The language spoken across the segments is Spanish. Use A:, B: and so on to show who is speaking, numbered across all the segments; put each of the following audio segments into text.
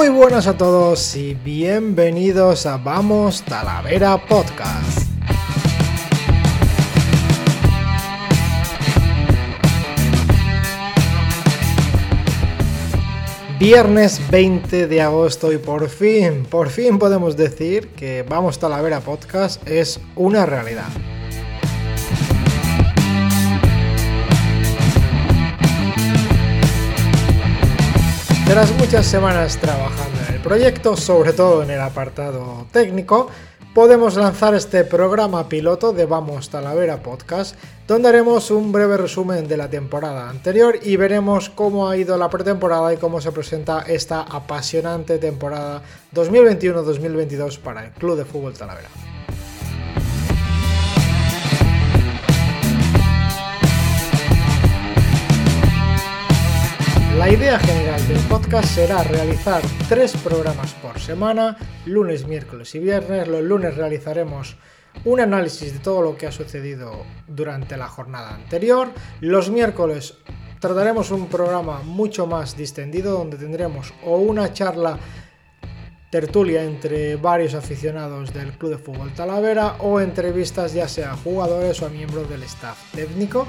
A: Muy buenas a todos y bienvenidos a Vamos Talavera Podcast. Viernes 20 de agosto y por fin, por fin podemos decir que Vamos Talavera Podcast es una realidad. Tras muchas semanas trabajando en el proyecto, sobre todo en el apartado técnico, podemos lanzar este programa piloto de Vamos Talavera Podcast, donde haremos un breve resumen de la temporada anterior y veremos cómo ha ido la pretemporada y cómo se presenta esta apasionante temporada 2021-2022 para el Club de Fútbol Talavera. La idea general del podcast será realizar tres programas por semana, lunes, miércoles y viernes. Los lunes realizaremos un análisis de todo lo que ha sucedido durante la jornada anterior. Los miércoles trataremos un programa mucho más distendido donde tendremos o una charla tertulia entre varios aficionados del Club de Fútbol Talavera o entrevistas ya sea a jugadores o a miembros del staff técnico.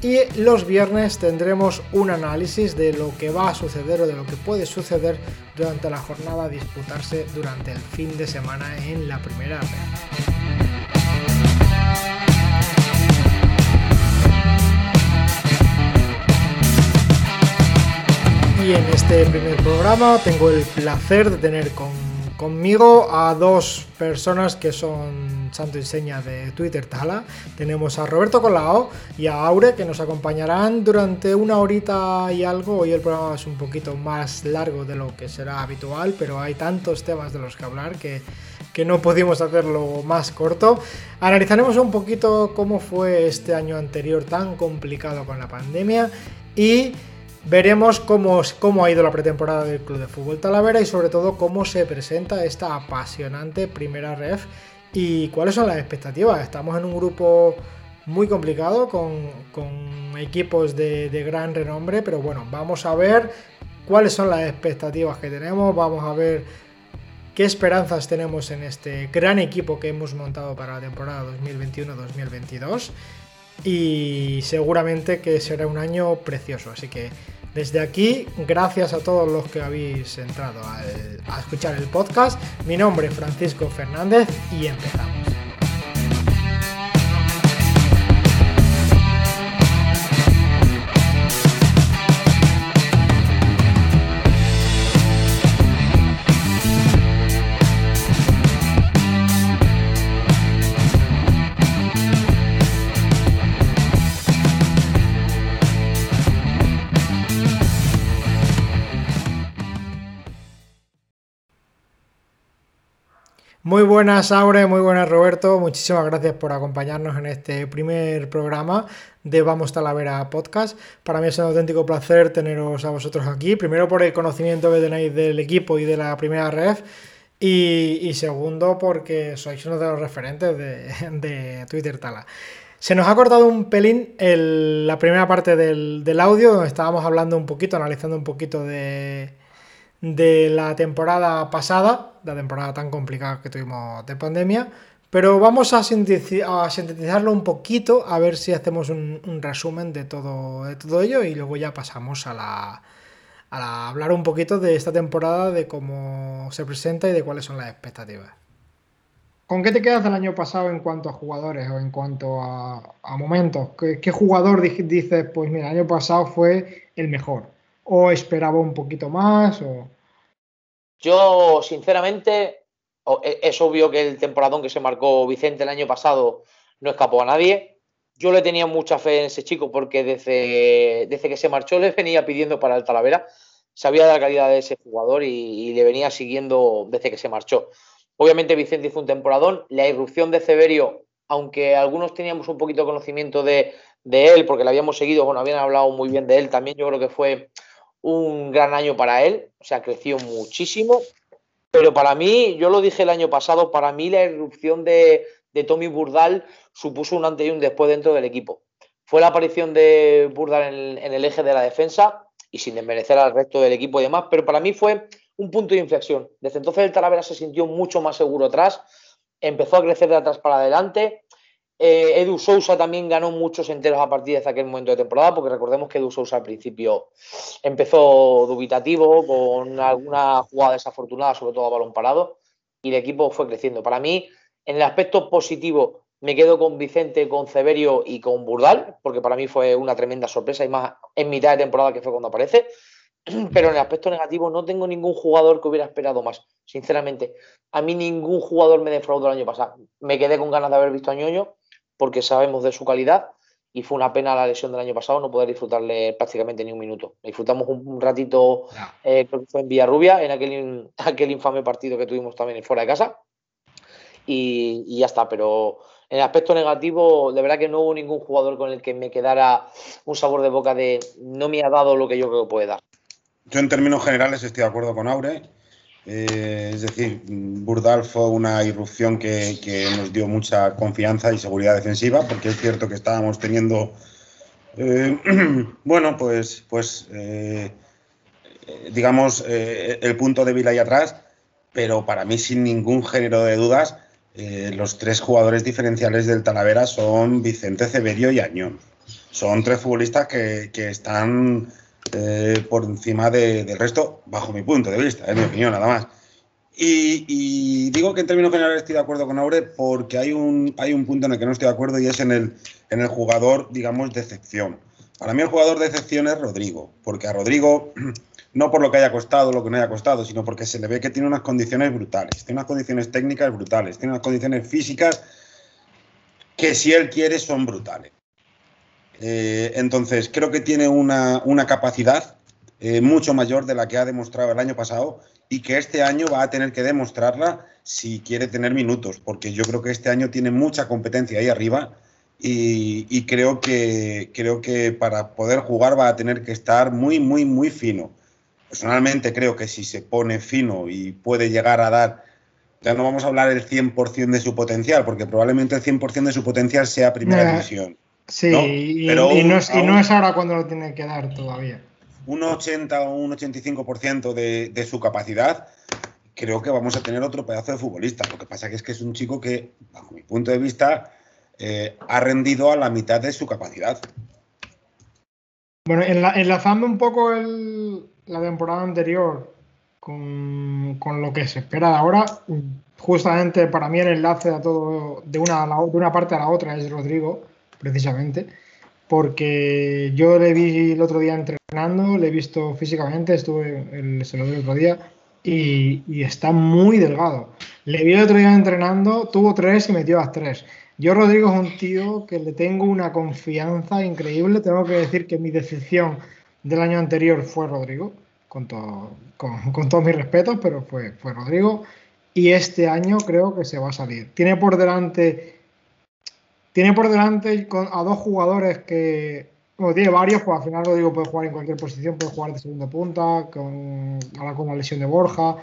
A: Y los viernes tendremos un análisis de lo que va a suceder o de lo que puede suceder durante la jornada a disputarse durante el fin de semana en la primera red. Y en este primer programa tengo el placer de tener conmigo a dos personas que son santo y seña de Twitter Tala. Tenemos a Roberto Colao y a Aure que nos acompañarán durante una horita y algo. Hoy el programa es un poquito más largo de lo que será habitual, pero hay tantos temas de los que hablar que, que no pudimos hacerlo más corto. Analizaremos un poquito cómo fue este año anterior tan complicado con la pandemia y Veremos cómo, cómo, ha ido la pretemporada del Club de Fútbol Talavera y sobre todo cómo se presenta esta apasionante primera ref ¿Y cuáles son las expectativas? Estamos en un grupo muy complicado con, equipos de, gran renombre, pero bueno, vamos a ver cuáles son las expectativas que tenemos, vamos a ver qué esperanzas tenemos en este gran equipo que hemos montado para la temporada 2021-2022 y seguramente que será un año precioso, así que desde aquí, gracias a todos los que habéis entrado a escuchar el podcast. Mi nombre es Francisco Fernández y empezamos. Muy buenas, Aure, muy buenas, Roberto. Muchísimas gracias por acompañarnos en este primer programa de Vamos Talavera Podcast. Para mí es un auténtico placer teneros a vosotros aquí. Primero por el conocimiento que tenéis del equipo y de la primera red. Y, segundo porque sois uno de los referentes de, Twitter Tala. Se nos ha cortado un pelín la primera parte del, audio, donde estábamos hablando un poquito, analizando un poquito de la temporada pasada, la temporada tan complicada que tuvimos de pandemia, pero vamos a, sintetizarlo un poquito, a ver si hacemos un, resumen de todo, de todo ello y luego ya pasamos a la, a hablar un poquito de esta temporada, de cómo se presenta y de cuáles son las expectativas. ¿Con qué te quedas del año pasado en cuanto a jugadores o en cuanto a, momentos? ¿Qué, ¿Qué, jugador dices, pues mira, el año pasado fue el mejor? ¿O esperaba un poquito más? O...
B: Yo, sinceramente, e, es obvio que el temporadón que se marcó Vicente el año pasado no escapó a nadie. Yo le tenía mucha fe en ese chico porque desde, desde que se marchó le venía pidiendo para el Talavera. Sabía de la calidad de ese jugador y, le venía siguiendo desde que se marchó. Obviamente Vicente hizo un temporadón. La irrupción de Severio, aunque algunos teníamos un poquito de conocimiento de, de él, porque le habíamos seguido, bueno, habían hablado muy bien de él también, yo creo que fue un gran año para él, o sea, creció muchísimo. Pero para mí, yo lo dije el año pasado, para mí la irrupción de, Tommy Burdal supuso un antes y un después dentro del equipo. Fue la aparición de Burdal en el, eje de la defensa y sin desmerecer al resto del equipo y demás, pero para mí fue un punto de inflexión. Desde entonces el Talavera se sintió mucho más seguro atrás, empezó a crecer de atrás para adelante. Eh, Edu Sousa también ganó muchos enteros a partir de aquel momento de temporada, porque recordemos que Edu Sousa al principio empezó dubitativo, con alguna jugada desafortunada, sobre todo a balón parado, y el equipo fue creciendo. Para mí, en el aspecto positivo, me quedo con Vicente, con Severio y con Burdal, porque para mí fue una tremenda sorpresa y más en mitad de temporada que fue cuando aparece. Pero en el aspecto negativo no tengo ningún jugador que hubiera esperado más, sinceramente. A mí ningún jugador me defraudó el año pasado. Me quedé con ganas de haber visto a Ñoño porque sabemos de su calidad y fue una pena la lesión del año pasado no poder disfrutarle prácticamente ni un minuto. Disfrutamos un, ratito, eh, creo que fue en Villarrubia, en aquel, aquel infame partido que tuvimos también fuera de casa. Y, y ya está, pero en el aspecto negativo, de verdad que no hubo ningún jugador con el que me quedara un sabor de boca de no me ha dado lo que yo creo que puede dar.
C: Yo en términos generales estoy de acuerdo con Aure. Eh, es decir, Burdal fue una irrupción que, nos dio mucha confianza y seguridad defensiva, porque es cierto que estábamos teniendo, eh, bueno, pues, pues eh, digamos, el punto débil ahí atrás, pero para mí sin ningún género de dudas, los tres jugadores diferenciales del Talavera son Vicente Ceberio y Añón. Son tres futbolistas que, están eh, por encima del resto, bajo mi punto de vista, es mi opinión nada más. Y, digo que en términos generales estoy de acuerdo con Aure porque hay un, hay un punto en el que no estoy de acuerdo y es en el, en el jugador, digamos, de excepción. Para mí el jugador de excepción es Rodrigo, porque a Rodrigo no por lo que haya costado, lo que no haya costado, sino porque se le ve que tiene unas condiciones brutales, tiene unas condiciones técnicas brutales, tiene unas condiciones físicas que si él quiere son brutales. Eh, entonces, creo que tiene una, capacidad eh, mucho mayor de la que ha demostrado el año pasado y que este año va a tener que demostrarla si quiere tener minutos, porque yo creo que este año tiene mucha competencia ahí arriba y, y creo, que, creo que para poder jugar va a tener que estar muy, muy, muy fino. Personalmente creo que si se pone fino y puede llegar a dar, ya no vamos a hablar el 100% de su potencial, porque probablemente el 100% de su potencial sea primera división.
A: Sí, Y, no es, y, no es, ahora cuando lo tiene que dar todavía.
C: Un 80 o un 85% de, de su capacidad, creo que vamos a tener otro pedazo de futbolista. Lo que pasa que es que es un chico que, bajo mi punto de vista, eh, ha rendido a la mitad de su capacidad.
A: Bueno, enlazando un poco el, la temporada anterior con, con, lo que se espera de ahora, justamente para mí el enlace a todo de una, de una parte a la otra es Rodrigo, precisamente, porque yo le vi el otro día entrenando, le he visto físicamente, estuve, el, se lo vi el otro día, y, y, está muy delgado. Le vi el otro día entrenando, tuvo tres y metió las tres. Yo, Rodrigo, es un tío que le tengo una confianza increíble. Tengo que decir que mi decepción del año anterior fue Rodrigo, con, con, todos mis respetos, pero fue, fue Rodrigo. Y este año creo que se va a salir. Tiene por delante, tiene por delante a dos jugadores que, bueno, tiene varios, pues al final Rodrigo puede jugar en cualquier posición, puede jugar de segunda punta, con, ahora con la lesión de Borja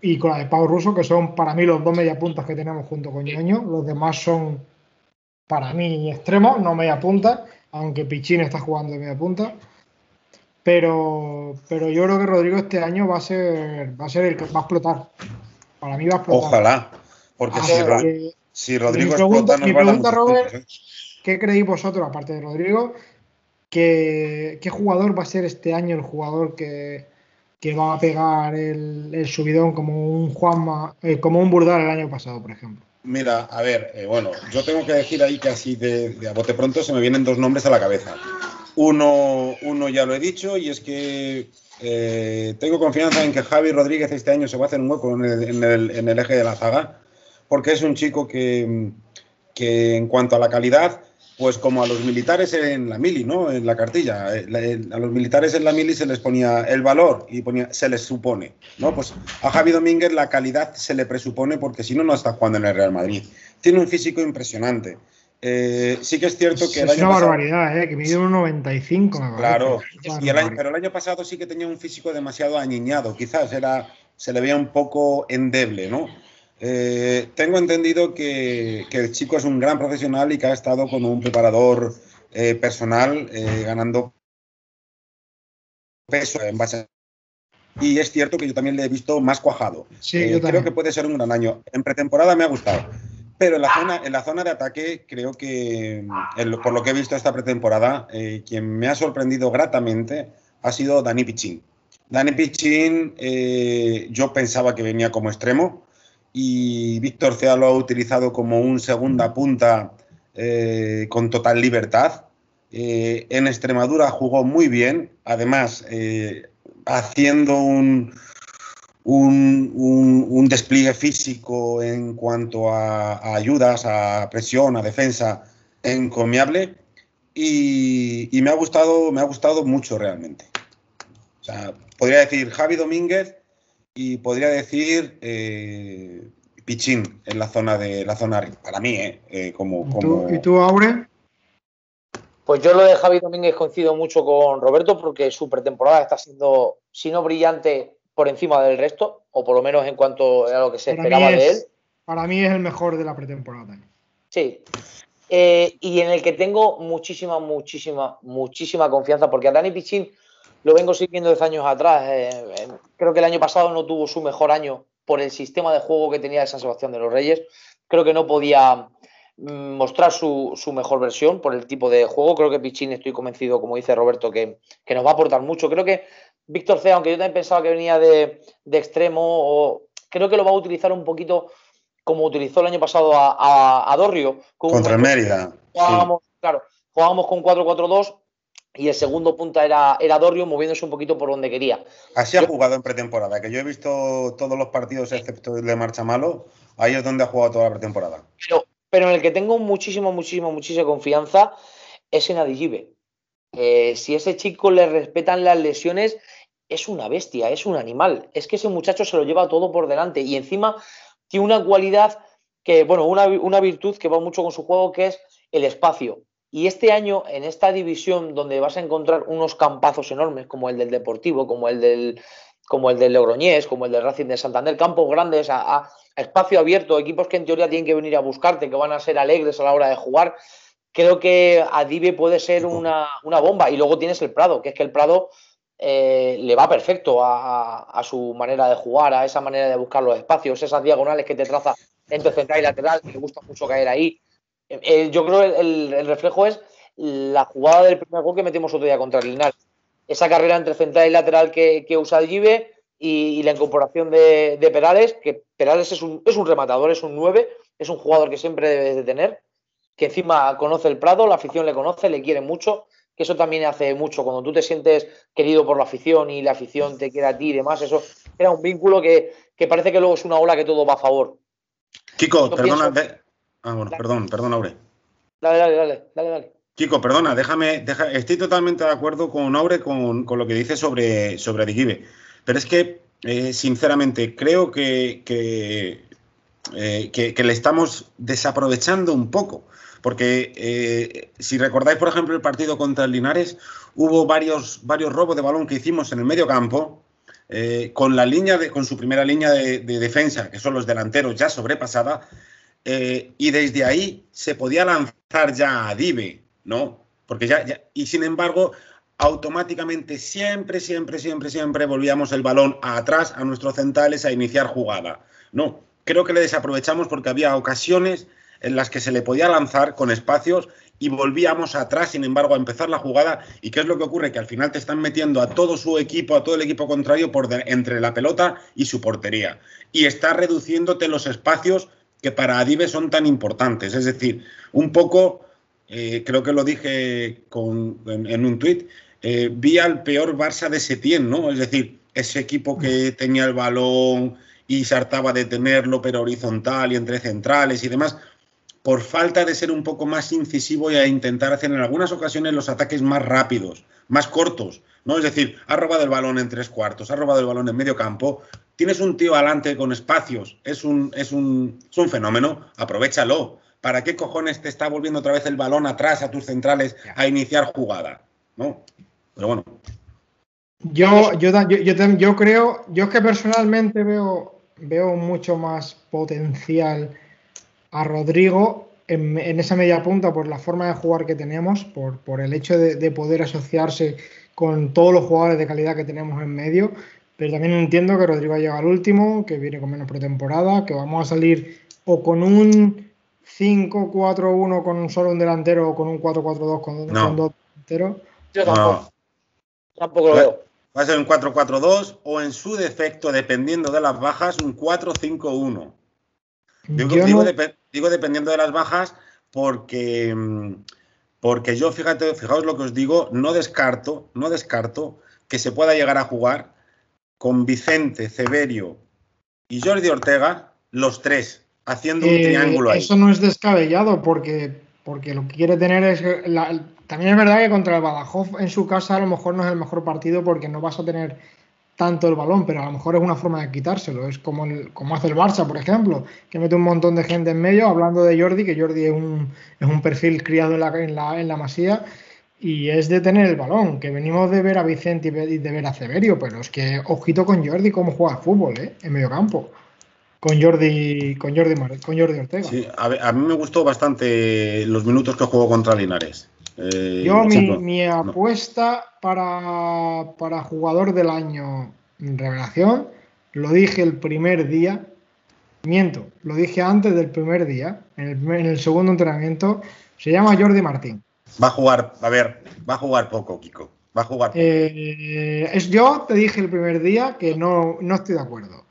A: y con la de Pau Russo, que son para mí los dos mediapuntas que tenemos junto con Ñoño. Los demás son para mí extremos, no media punta, aunque Pichín está jugando de media punta. Pero, pero yo creo que Rodrigo este año va a ser, va a ser el que va a explotar. Para mí va a explotar.
C: Ojalá, porque si, Rodrigo
A: mi pregunta, explota, mi pregunta Robert. ¿qué creéis vosotros, aparte de Rodrigo? ¿qué, ¿Qué jugador va a ser este año el jugador que, que va a pegar el, subidón como un Juanma, eh, como un Burdal el año pasado, por ejemplo?
C: Mira, a ver, eh, bueno, yo tengo que decir ahí que así de, de, a bote pronto se me vienen dos nombres a la cabeza. Uno, uno ya lo he dicho y es que eh, tengo confianza en que Javi Rodríguez este año se va a hacer un hueco en el, en el, eje de la zaga, porque es un chico que, que, en cuanto a la calidad, pues como a los militares en la mili, ¿no? En la cartilla. Eh, a los militares en la mili se les ponía el valor y ponía, se les supone, ¿no? Pues a Javi Domínguez la calidad se le presupone porque si no, no está jugando en el Real Madrid. Tiene un físico impresionante. Eh, sí que es cierto que
A: el es una barbaridad, ¿eh? que mide un 95.
C: claro, pero el año pasado sí que tenía un físico demasiado añiñado, quizás era, se le veía un poco endeble, ¿no? Eh, tengo entendido que, el chico es un gran profesional y que ha estado con un preparador personal ganando peso en base y es cierto que yo también le he visto más cuajado.
A: Sí,
C: Eh,
A: yo
C: creo que puede ser un gran año. En pretemporada me ha gustado. Pero en la zona, en la zona de ataque, creo que, en lo- por lo que he visto esta pretemporada, eh, quien me ha sorprendido gratamente ha sido Dani Pichín. Dani Pichín, eh, yo pensaba que venía como extremo y Víctor Cea lo ha utilizado como un segunda punta eh, con total libertad. Eh, en Extremadura jugó muy bien, además eh, haciendo un, un, un- despliegue físico en cuanto a, a ayudas, a presión, a defensa encomiable y, y me ha gustado, me ha gustado mucho realmente. O sea, podría decir Javi Domínguez y podría decir eh, Pichín en la zona de la zona para mí, eh, eh, como,
A: ¿Y
C: como
A: tú, y tú, Aure?
B: Pues yo lo de Javi Domínguez coincido mucho con Roberto porque su pretemporada está siendo, si no brillante, por encima del resto, o por lo menos en cuanto a lo que se
A: Para
B: esperaba de él.
A: Para mí es el mejor de la pretemporada.
B: Sí. Eh, y en el que tengo muchísima, muchísima, muchísima confianza, porque a Dani Pichín lo vengo siguiendo desde años atrás. eh, eh, creo que el año pasado no tuvo su mejor año por el sistema de juego que tenía el San Sebastián de los Reyes. Creo que no podía mm, mostrar su, su mejor versión por el tipo de juego. Creo que Pichín, estoy convencido, como dice Roberto, que, que nos va a aportar mucho. Creo que Víctor C, aunque yo también pensaba que venía de, de extremo, o, creo que lo va a utilizar un poquito como utilizó el año pasado a, a, a Dorrio.
C: contra Mérida. sí.
B: Jugábamos, claro, jugábamos con 4-4-2 y el segundo punta era, era Dorrio moviéndose un poquito por donde quería.
C: Así ha jugado en pretemporada, que yo he visto todos los partidos excepto el de Marcha Malo, ahí es donde ha jugado toda la pretemporada.
B: Pero, pero en el que tengo muchísima, muchísima, muchísima confianza es en Adigibe. Eh, si ese chico le respetan las lesiones, es una bestia, es un animal. Es que ese muchacho se lo lleva todo por delante y encima tiene una cualidad que, bueno, una, una virtud que va mucho con su juego, que es el espacio. Y este año, en esta división donde vas a encontrar unos campazos enormes, como el del Deportivo, como el del, como el del Logroñés, como el del Racing de Santander, campos grandes a, espacio abierto, equipos que en teoría tienen que venir a buscarte, que van a ser alegres a la hora de jugar, creo que Adive puede ser una, una bomba. Y luego tienes el Prado, que es que el Prado eh, le va perfecto a su manera de jugar, a esa manera de buscar los espacios, esas diagonales que te traza entre central y lateral, que le gusta mucho caer ahí. Eh, yo creo que el, el reflejo es la jugada del primer gol que metimos otro día contra el Linares. Esa carrera entre central y lateral que, que usa el Gibe y, y la incorporación de, de Perales, que Perales es un, es un rematador, es un 9, es un jugador que siempre debes de tener, que encima conoce el Prado, la afición le conoce, le quiere mucho, que eso también hace mucho. Cuando tú te sientes querido por la afición y la afición te quiere a ti y demás, eso era un vínculo que, que parece que luego es una ola que todo va a favor.
C: Kiko,
B: Yo
C: perdona.
B: pienso-
C: Ah, bueno, perdón, perdón, Aure.
B: Dale, dale, dale, dale, dale.
C: Kiko, perdona, déjame, estoy totalmente de acuerdo con Aure con, con lo que dice sobre, sobre Adigibe. Pero es que, eh, sinceramente, creo que, que, eh, que- que le estamos desaprovechando un poco. Porque eh, si recordáis, por ejemplo, el partido contra el Linares, hubo varios, varios robos de balón que hicimos en el medio campo, eh, con la línea de, con su primera línea de, de defensa, que son los delanteros, ya sobrepasada, eh, y desde ahí se podía lanzar ya a Dive, ¿no? Porque ya, y sin embargo, automáticamente siempre, siempre, siempre, siempre volvíamos el balón atrás a nuestros centrales a iniciar jugada. No, creo que le desaprovechamos porque había ocasiones en las que se le podía lanzar con espacios y volvíamos atrás, sin embargo, a empezar la jugada. ¿Y qué es lo que ocurre? Que al final te están metiendo a todo su equipo, a todo el equipo contrario, por entre la pelota y su portería. Y está reduciéndote los espacios que para Adive son tan importantes. Es decir, un poco, eh, creo que lo dije con- en, en un tuit, eh, vi al peor Barça de Setién, ¿no? Es decir, ese equipo que tenía el balón y se hartaba de tenerlo, pero horizontal y entre centrales y demás, por falta de ser un poco más incisivo y a intentar hacer en algunas ocasiones los ataques más rápidos, más cortos, ¿no? Es decir, ha robado el balón en tres cuartos, ha robado el balón en medio campo, tienes un tío adelante con espacios, es un, es un, es un fenómeno, aprovechalo. ¿Para qué cojones te está volviendo otra vez el balón atrás a tus centrales a iniciar jugada? ¿No? Pero bueno,
A: Yo, yo, yo, yo yo creo, yo es que personalmente veo, veo mucho más potencial a Rodrigo en, en esa media punta por la forma de jugar que tenemos, por, por el hecho de, de poder asociarse con todos los jugadores de calidad que tenemos en medio. pero también entiendo que Rodrigo llega al último, que viene con menos pretemporada, que vamos a salir o con un 5-4-1 con solo un delantero o con un 4-4-2 con,
C: No.
A: dos delanteros.
B: Yo
C: No.
B: tampoco. Tampoco lo veo.
C: Va a ser un 4-4-2 o en su defecto, dependiendo de las bajas, un 4-5-1. Digo, digo
A: no-
C: depe- digo dependiendo de las bajas porque, porque yo, fíjate, fijaos lo que os digo, no descarto, no descarto que se pueda llegar a jugar con Vicente, Severio y Jordi Ortega, los tres, haciendo un
A: Eh,
C: triángulo ahí.
A: Eso no es descabellado porque, porque lo que quiere tener es. la- también es verdad que contra el Badajoz en su casa a lo mejor no es el mejor partido porque no vas a tener tanto el balón, pero a lo mejor es una forma de quitárselo. Es como, el- como hace el Barça, por ejemplo, que mete un montón de gente en medio, hablando de Jordi, que Jordi es un, es un perfil criado en la, en, la, en la masía. Y es de tener el balón, que venimos de ver a Vicente y de ver a Severio, pero es que ojito con Jordi cómo juega al fútbol, ¿eh? En medio campo. Con Jordi, con Jordi, con Jordi Ortega.
C: Sí, a, a mí me gustó bastante los minutos que jugó contra Linares. Eh,
A: Yo, mi, apuesta para, para jugador del año revelación, lo dije el primer día, miento, lo dije antes del primer día, en el, primer- en el segundo entrenamiento, se llama Jordi Martín.
C: Va a jugar, a ver, va a jugar poco, Kiko. Va a jugar poco.
A: Eh, es, yo te dije el primer día que no, no estoy de acuerdo.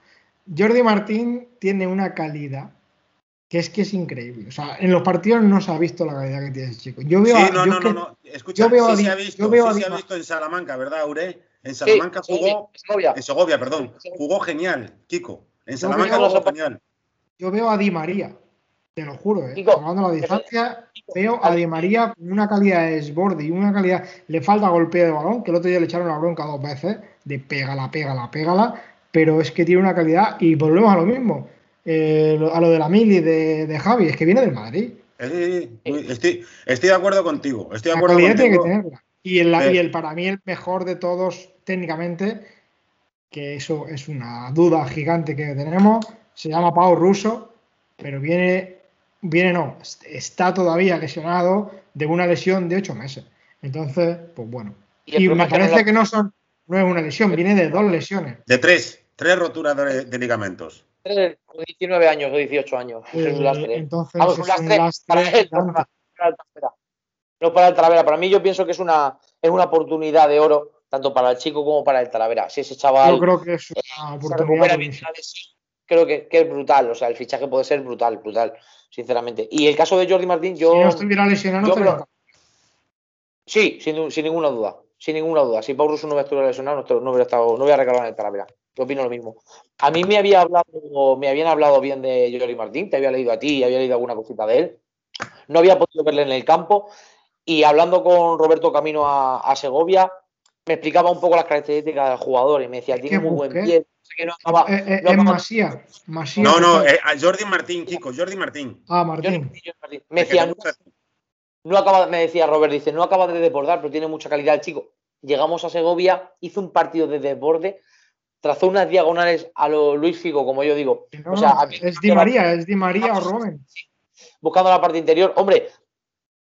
A: Jordi Martín tiene una calidad que es que es increíble. O sea, en los partidos no se ha visto la calidad que tiene ese chico. Yo veo,
C: Sí,
A: a-
C: no,
A: yo
C: no,
A: que-
C: no, no. Escucha,
A: yo veo a
C: sí se ha visto,
A: yo veo a
C: sí se
A: Di-
C: ha visto en Salamanca, ¿verdad, Aure? En Salamanca
B: sí,
C: jugó,
B: Segovia.
C: en Segovia, perdón, jugó genial, Kiko. En Salamanca jugó genial.
A: yo veo a Di María, te lo juro, ¿eh?
B: Kiko,
A: Hablando la distancia, veo a Di María con una calidad de desborde y una calidad. Le falta golpeo de balón, que el otro día le echaron la bronca dos veces, de pégala, pégala, pégala, pero es que tiene una calidad y volvemos a lo mismo. Eh, a lo de la mili de, de Javi, es que viene del Madrid.
C: Estoy, estoy de acuerdo contigo. Estoy de
A: La
C: acuerdo
A: calidad tiene que
C: contigo.
A: tenerla. Y el,
C: Sí.
A: y el para mí el mejor de todos técnicamente, que eso es una duda gigante que tenemos, se llama Pau Russo, pero viene, viene no, está todavía lesionado de una lesión de ocho meses. Entonces, pues bueno.
B: Y
A: me parece
B: la-
A: que no son, no es una lesión, viene de dos lesiones.
C: De tres, tres roturas de, de ligamentos.
B: Con 19 años o 18 años. Es
A: Eh,
B: un lastre.
A: entonces
B: Vamos,
A: es
B: un lastre
A: un lastre
B: para él, no para, para el Talavera. No para el Talavera. Para mí yo pienso que es una, es una oportunidad de oro, tanto para el chico como para el Talavera. Si ese chaval
A: Yo creo que es una
B: se
A: oportunidad
B: creo que, que es brutal. O sea, el fichaje puede ser brutal, brutal, sinceramente. Y el caso de Jordi Martín, yo...
A: si no estuviera lesionado,
B: yo Sí, sin, sin ninguna duda. Sin ninguna duda. Si Pau Russo no hubiera estado lesionado, no hubiera estado, no hubiera regalado en el Talavera. Yo opino lo mismo. A mí me había hablado, me habían hablado bien de Jordi Martín, te había leído a ti, había leído alguna cosita de él. No había podido verle en el campo. Y hablando con Roberto Camino a, a Segovia, me explicaba un poco las características del jugador y me decía, tiene muy buen pie, que no acaba,
A: Eh, eh,
B: no
A: Masía. Masía
C: No, no, eh, a Jordi Martín, Kiko, Jordi Martín.
A: Ah, Martín.
B: Martín, Jordi Martín. Me decía, no, no acaba, me decía Robert, dice, no acaba de desbordar, pero tiene mucha calidad el chico. Llegamos a Segovia, hizo un partido de desborde, trazó unas diagonales a lo Luis Figo, como yo digo.
A: No,
B: o sea,
A: no,
B: a mí-
A: es Di María, es Di María o Robben.
B: buscando la parte interior. Hombre,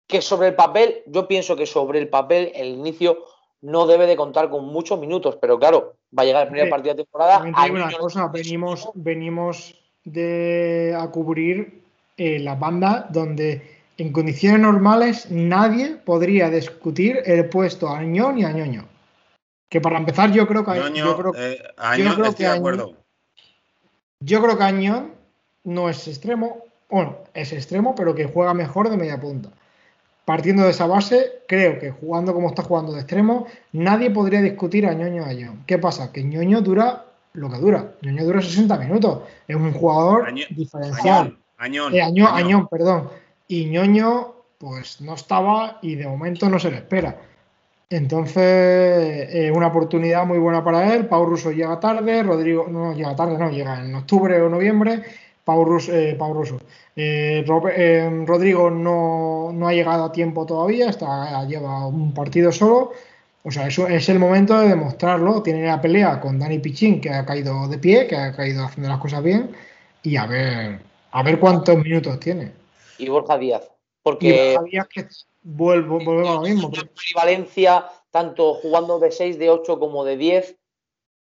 B: que sobre el papel, yo pienso que sobre el papel el inicio no debe de contar con muchos minutos, pero claro, va a llegar el primer partido de temporada. Al
A: una cosa, venimos, venimos de, a cubrir eh, la banda donde en condiciones normales nadie podría discutir el puesto a Añón y a Ñoño. Que para empezar yo creo que,
C: Ñoño,
A: yo creo,
C: eh, Año,
A: yo creo
C: estoy
A: que
C: de
A: Año-
C: acuerdo.
A: yo creo que Añón no es extremo, bueno, es extremo, pero que juega mejor de media punta. Partiendo de esa base, creo que jugando como está jugando de extremo, nadie podría discutir a Ñoño a Añón. ¿Qué pasa? Que Ñoño dura lo que dura. Ñoño dura 60 minutos. Es un jugador
C: Año-
A: diferencial.
C: Añón,
A: Eh, Añón,
C: Añón.
A: Añón, perdón. Y Ñoño, pues no estaba y de momento no se le espera. Entonces, eh, una oportunidad muy buena para él. Pau Russo llega tarde, Rodrigo no llega tarde, no, llega en octubre o noviembre. Pau Russo, eh, Pau Russo. Eh, Rodrigo no, no ha llegado a tiempo todavía, está, lleva un partido solo. O sea, eso es el momento de demostrarlo. Tiene la pelea con Dani Pichín, que ha caído de pie, que ha caído haciendo las cosas bien. Y a ver, a ver cuántos minutos tiene.
B: Y Borja Díaz.
A: Y
B: Porque
A: Javier que vuelvo, volvemos a lo mismo.
B: Valencia, tanto jugando de 6, de 8 como de 10,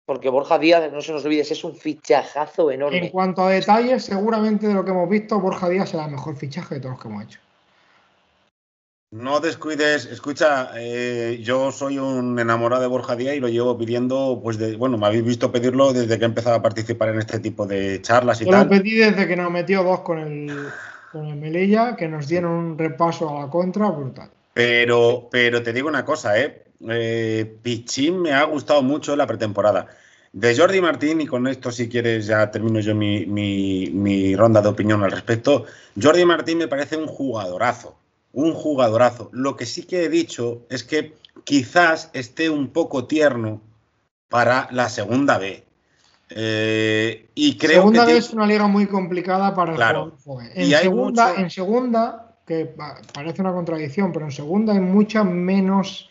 B: porque Borja Díaz, no se nos olvide, es un fichajazo enorme.
A: En cuanto a detalles, seguramente de lo que hemos visto, Borja Díaz será el mejor fichaje de todos los que hemos hecho.
C: No descuides, escucha, eh, yo soy un enamorado de Borja Díaz y lo llevo pidiendo, pues de, bueno, me habéis visto pedirlo desde que he empezado a participar en este tipo de charlas y
A: yo
C: tal.
A: lo pedí desde que nos metió dos con el, con el Melilla, que nos dieron un repaso a la contra brutal.
C: Pero, pero te digo una cosa, ¿eh? eh Pichín me ha gustado mucho la pretemporada. De Jordi Martín, y con esto si quieres ya termino yo mi, mi, mi ronda de opinión al respecto, Jordi Martín me parece un jugadorazo un jugadorazo. Lo que sí que he dicho es que quizás esté un poco tierno para la segunda B. Eh, y creo
A: segunda
C: que
A: B es una liga muy complicada para el
C: claro.
A: joven. En, segunda, en segunda, que parece una contradicción, pero en segunda hay mucha menos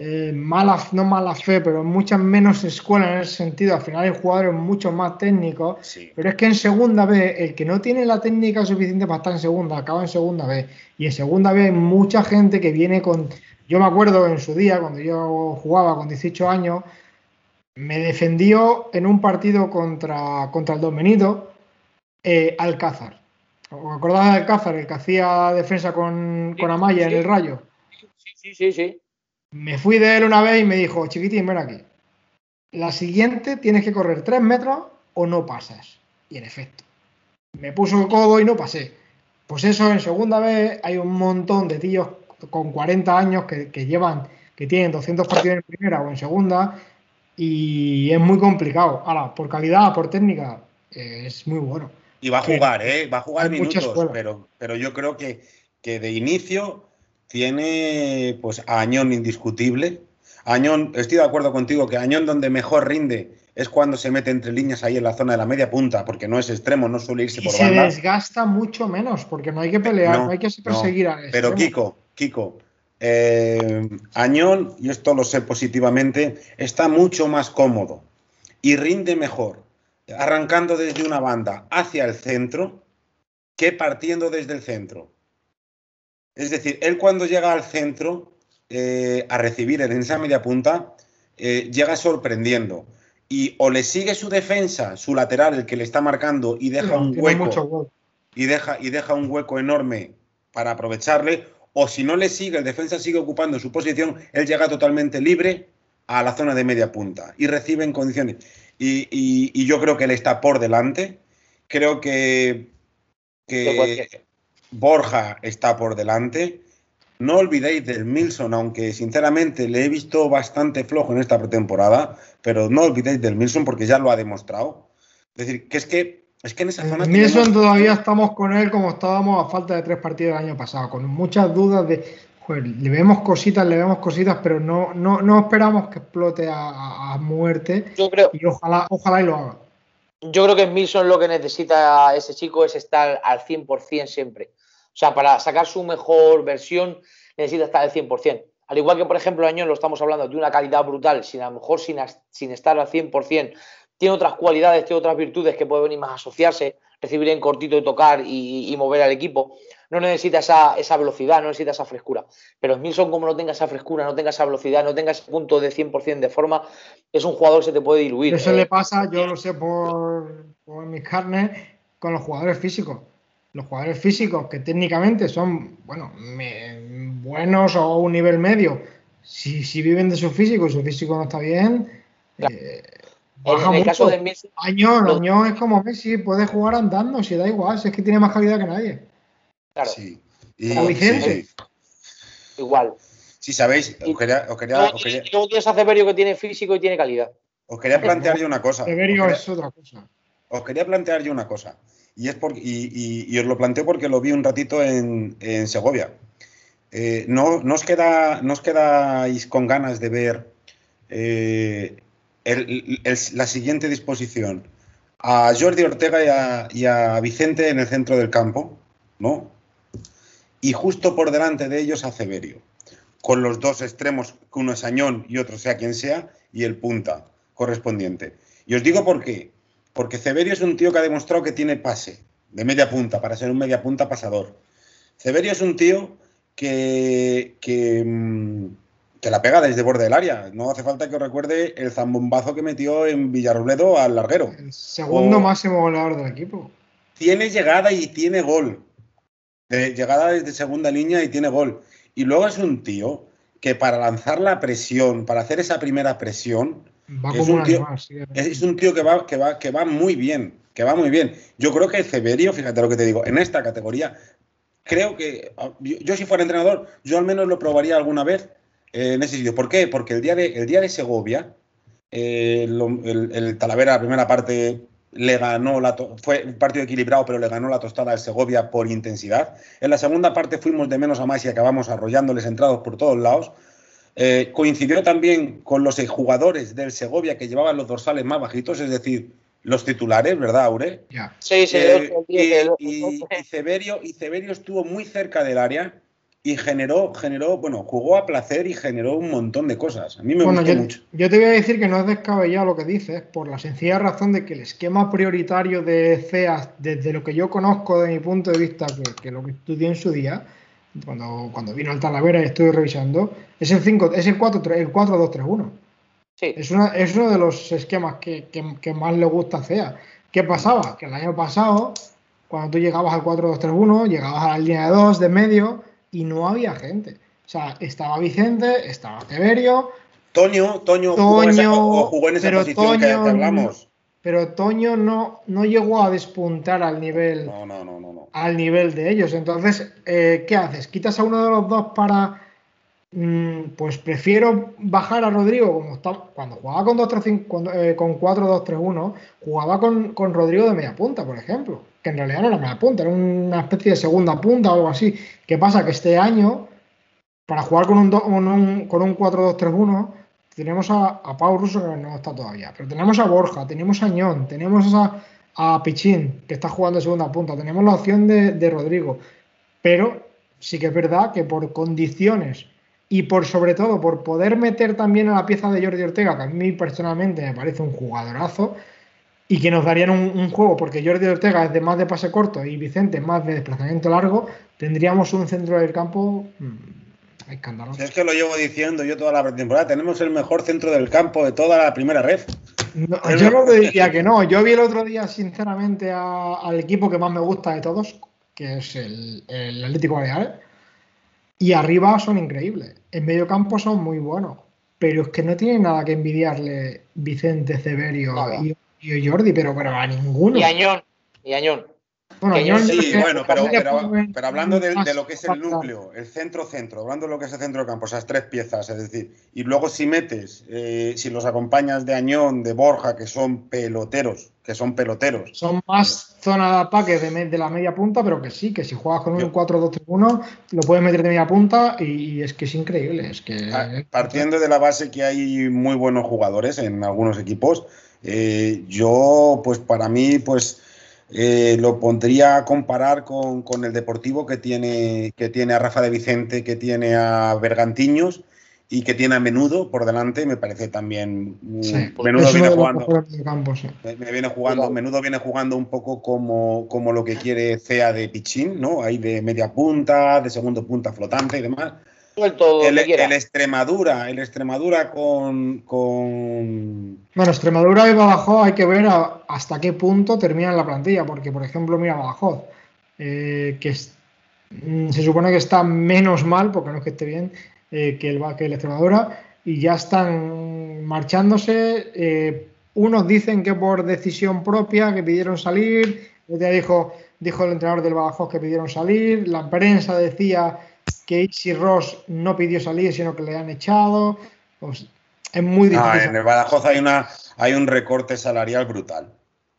A: eh, mala, no mala fe, pero muchas menos escuelas en ese sentido. Al final hay jugadores mucho más técnicos, pero es que en segunda B, el que no tiene la técnica suficiente para estar en segunda, acaba en segunda B. Y en segunda B hay mucha gente que viene con. Yo me acuerdo en su día, cuando yo jugaba con 18 años, me defendió en un partido contra, contra el Don Benito, eh, Alcázar. ¿Os acordáis de Alcázar, el que hacía defensa con, con Amaya en el Rayo?
B: Sí, sí, sí, sí.
A: Me fui de él una vez y me dijo, chiquitín, ven aquí. La siguiente tienes que correr tres metros o no pasas. Y en efecto, me puso el codo y no pasé. Pues eso, en segunda vez hay un montón de tíos con 40 años que, llevan, que tienen 200 partidos en primera o en segunda y es muy complicado. Ahora, por calidad, por técnica, es muy bueno.
C: Y va a jugar, ¿eh? Va a jugar minutos, pero, pero yo creo que, que de inicio tiene pues a Añón indiscutible. Añón, estoy de acuerdo contigo que Añón donde mejor rinde es cuando se mete entre líneas ahí en la zona de la media punta, porque no es extremo, no suele irse
A: y
C: por
A: se desgasta mucho menos, porque no hay que pelear, no, hay que perseguir a
C: Pero Kiko, Kiko, eh, Añón, y esto lo sé positivamente, está mucho más cómodo y rinde mejor arrancando desde una banda hacia el centro que partiendo desde el centro. Es decir, él cuando llega al centro eh, a recibir en esa media punta, eh, llega sorprendiendo. Y o le sigue su defensa, su lateral, el que le está marcando, y deja un hueco. Y deja, y deja un hueco enorme para aprovecharle. O si no le sigue, el defensa sigue ocupando su posición, él llega totalmente libre a la zona de media punta y recibe en condiciones. Y, yo creo que él está por delante. Creo que, que Borja está por delante. No olvidéis del Milson, aunque sinceramente le he visto bastante flojo en esta pretemporada, pero no olvidéis del Milson porque ya lo ha demostrado. Es decir, que es que, es que en esa zona.
A: Milson todavía estamos con él como estábamos a falta de tres partidos del año pasado, con muchas dudas de. le vemos cositas, le vemos cositas, pero no, no, no esperamos que explote a, muerte.
B: Yo creo.
A: Y ojalá, ojalá y lo haga.
B: Yo creo que Milson lo que necesita ese chico es estar al 100% siempre. O sea, para sacar su mejor versión necesita estar al 100%. Al igual que, por ejemplo, Añón lo estamos hablando de una calidad brutal, sin a lo mejor sin, sin estar al 100%, tiene otras cualidades, tiene otras virtudes que puede venir más a asociarse, recibir en cortito y tocar y, mover al equipo. No necesita esa, esa, velocidad, no necesita esa frescura. Pero Smilson, como no tenga esa frescura, no tenga esa velocidad, no tenga ese punto de 100% de forma, es un jugador que se te puede diluir.
A: Eso le pasa, yo lo sé por, por mis carnes, con los jugadores físicos los jugadores físicos que técnicamente son, bueno, buenos o un nivel medio, si, si, viven de su físico y su físico no está bien, eh,
B: en el caso de Messi,
A: Añón, es como Messi, puede jugar andando, si da igual, si es que tiene más calidad que nadie.
B: Claro.
C: Sí.
A: Y, Vicente.
B: Igual.
C: Si sabéis, os quería, os quería,
B: luego tienes a Severio que tiene físico y tiene calidad.
C: Os quería plantear yo una cosa.
A: Severio es otra cosa.
C: Os quería plantear yo una cosa. Y, es y, os lo planteo porque lo vi un ratito en, Segovia. Eh, no, os queda, ¿No os quedáis con ganas de ver eh, la siguiente disposición? A Jordi Ortega y a, Vicente en el centro del campo, ¿no? Y justo por delante de ellos a Severio, con los dos extremos, que uno es Añón y otro sea quien sea, y el punta correspondiente. Y os digo por qué. Porque Severio es un tío que ha demostrado que tiene pase de media punta para ser un media punta pasador. Severio es un tío que, mm, que la pega desde borde del área. No hace falta que os recuerde el zambombazo que metió en Villarrobledo al larguero.
A: El segundo máximo goleador del equipo.
C: Tiene llegada y tiene gol. De llegada desde segunda línea y tiene gol. Y luego es un tío que para lanzar la presión, para hacer esa primera presión,
A: Va
C: es,
A: como
C: un tío,
A: animal, sí.
C: es, es un tío que va, que, va, que va muy bien, que va muy bien. Yo creo que Severio, fíjate lo que te digo, en esta categoría, creo que yo, yo si fuera entrenador, yo al menos lo probaría alguna vez eh, en ese sitio. ¿Por qué? Porque el día de, el día de Segovia, eh, lo- el, el Talavera, la primera parte, le ganó la fue un partido equilibrado, pero le ganó la tostada al Segovia por intensidad. En la segunda parte fuimos de menos a más y acabamos arrollándoles entrados por todos lados. Eh, coincidió también con los jugadores del Segovia que llevaban los dorsales más bajitos, es decir, los titulares, ¿verdad, Aure?
A: Ya.
B: Sí, sí,
C: Eh, y, y- y Severio, y Severio estuvo muy cerca del área y generó, generó, bueno, jugó a placer y generó un montón de cosas. A mí me
A: Bueno,
C: gustó
A: yo,
C: mucho.
A: yo te voy a decir que no es descabellado lo que dices, por la sencilla razón de que el esquema prioritario de CEA, desde lo que yo conozco de mi punto de vista, que, que lo que estudié en su día, cuando, cuando vino al Talavera y estuve revisando, es el 5, es el 4 el 4-2-3-1.
B: Sí,
A: Es, una- es uno de los esquemas que, que- que más le gusta a CEA. ¿Qué pasaba? Que el año pasado, cuando tú llegabas al 4-2-3-1, llegabas a la línea de 2 de medio y no había gente. O sea, estaba Vicente, estaba Severio,
C: Toño, Toño, jugó en esa,
A: Toño,
C: jugó en esa
A: pero
C: posición que
A: Toño-
C: hablamos.
A: pero Toño no, no llegó a despuntar al nivel,
C: No, no, no, no. no.
A: al nivel de ellos. Entonces, eh, ¿qué haces? ¿Quitas a uno de los dos para... mm, pues prefiero bajar a Rodrigo como está, cuando jugaba con 2-3-5, cuando, eh, con 4-2-3-1, jugaba con, con Rodrigo de media punta, por ejemplo. Que en realidad no era media punta, era una especie de segunda punta o algo así. ¿Qué pasa? Que este año, para jugar con un, un, con un 4-2-3-1, tenemos a, a Pau Russo que no está todavía, pero tenemos a Borja, tenemos a Ñón, tenemos a, a Pichín que está jugando de segunda punta, tenemos la opción de, de Rodrigo, pero sí que es verdad que por condiciones y por sobre todo por poder meter también a la pieza de Jordi Ortega, que a mí personalmente me parece un jugadorazo, y que nos darían un, un juego, porque Jordi Ortega es de más de pase corto y Vicente más de desplazamiento largo, tendríamos un centro del campo mm, escandaloso.
C: Es que lo llevo diciendo yo toda la pretemporada, tenemos el mejor centro del campo de toda la primera red.
A: No, yo no te diría que no. Yo vi el otro día, sinceramente, a- al equipo que más me gusta de todos, que es el, el Atlético Baleares. Y arriba son increíbles. En medio campo son muy buenos. Pero es que no tiene nada que envidiarle Vicente, Severio y, y Jordi, pero, pero a ninguno.
B: Y Añón, y Añón.
A: Bueno, Añón, es
C: Sí,
A: que
C: bueno, pero, pero, hablando de, lo que es el núcleo, el centro-centro, hablando de lo que es el centro campo, esas tres piezas, es decir, y luego si metes, eh, si los acompañas de Añón, de Borja, que son peloteros, que son peloteros,
A: Son más zona de ataque de, la media punta, pero que sí, que si juegas con un
C: Yo-
A: 4-2-3-1, lo puedes meter de media punta y, es que es increíble. Es que
C: Ah, partiendo de la base que hay muy buenos jugadores en algunos equipos, eh, yo, pues para mí, pues eh, lo pondría a comparar con, con el Deportivo que tiene, que tiene a Rafa de Vicente, que tiene a Bergantiños y que tiene a Menudo por delante. Me parece también.
A: Sí,
C: Menudo viene jugando.
A: sí.
C: Me viene jugando, menudo viene jugando un poco como, como lo que quiere CEA de Pichín, ¿no? Ahí de media punta, de segundo punta flotante y demás.
B: Suelto
C: El, Extremadura, el Extremadura con, con
A: Bueno, Extremadura y Badajoz hay que ver a- hasta qué punto terminan la plantilla, porque por ejemplo, mira Badajoz, eh, que es- mm, se supone que está menos mal, porque no es que esté bien, eh, que, el, que el Extremadura, y ya están marchándose. eh, unos dicen que por decisión propia, que pidieron salir, día dijo, dijo el entrenador del Badajoz que pidieron salir, la prensa decía que Isi Ross no pidió salir, sino que le han echado. Pues, es muy difícil.
C: Ah, en el Badajoz hay una hay un recorte salarial brutal.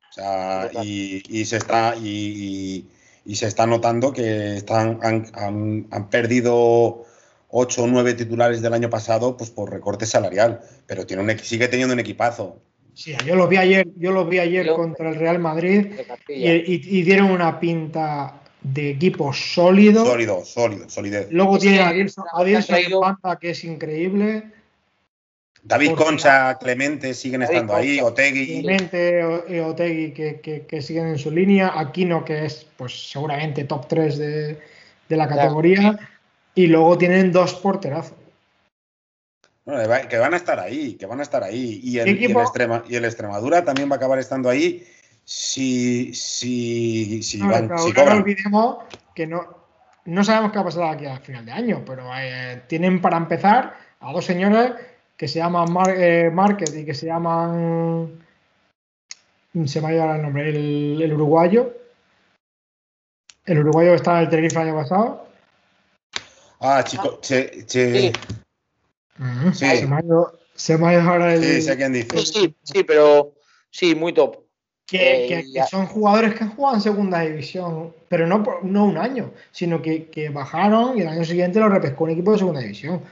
C: O sea, y, y se está y, y- y se está notando que están han, han- han perdido ocho o nueve titulares del año pasado pues por recorte salarial, pero tiene un, sigue teniendo un equipazo.
A: Sí, yo los vi ayer, yo los vi ayer
B: Yo-
A: contra el Real Madrid y, y- y dieron una pinta de equipo sólido.
C: Sólido, sólido, solidez.
A: Luego
B: Es
A: tiene a banda, que es increíble.
C: David Concha, Clemente siguen
B: David
C: estando ahí. Otegui.
A: Clemente o- Otegui que, que- que siguen en su línea. Aquino, que es pues seguramente top 3 de, de la categoría. Y luego tienen dos porterazos.
C: que van a estar ahí, que van a estar ahí. Y el, Extrema, y el Extremadura también va a acabar estando ahí si, si, si,
A: no, no olvidemos que no, no sabemos qué va a pasar aquí al final de año, pero eh, tienen para empezar a dos señores que se llaman Mar eh, Market y que se llaman. Se me ha llevado el nombre, el, uruguayo. El uruguayo que estaba en el Tenerife el año pasado.
C: Ah, chico, che, che.
A: Sí. Se, me ha ido, se me ha ido ahora el.
C: Sí, sé quién dice.
B: Sí, sí, pero sí, muy top.
A: Que, que, son jugadores que juegan en segunda división, pero no, no un año, sino que, que, bajaron y el año siguiente lo repescó un equipo de segunda división.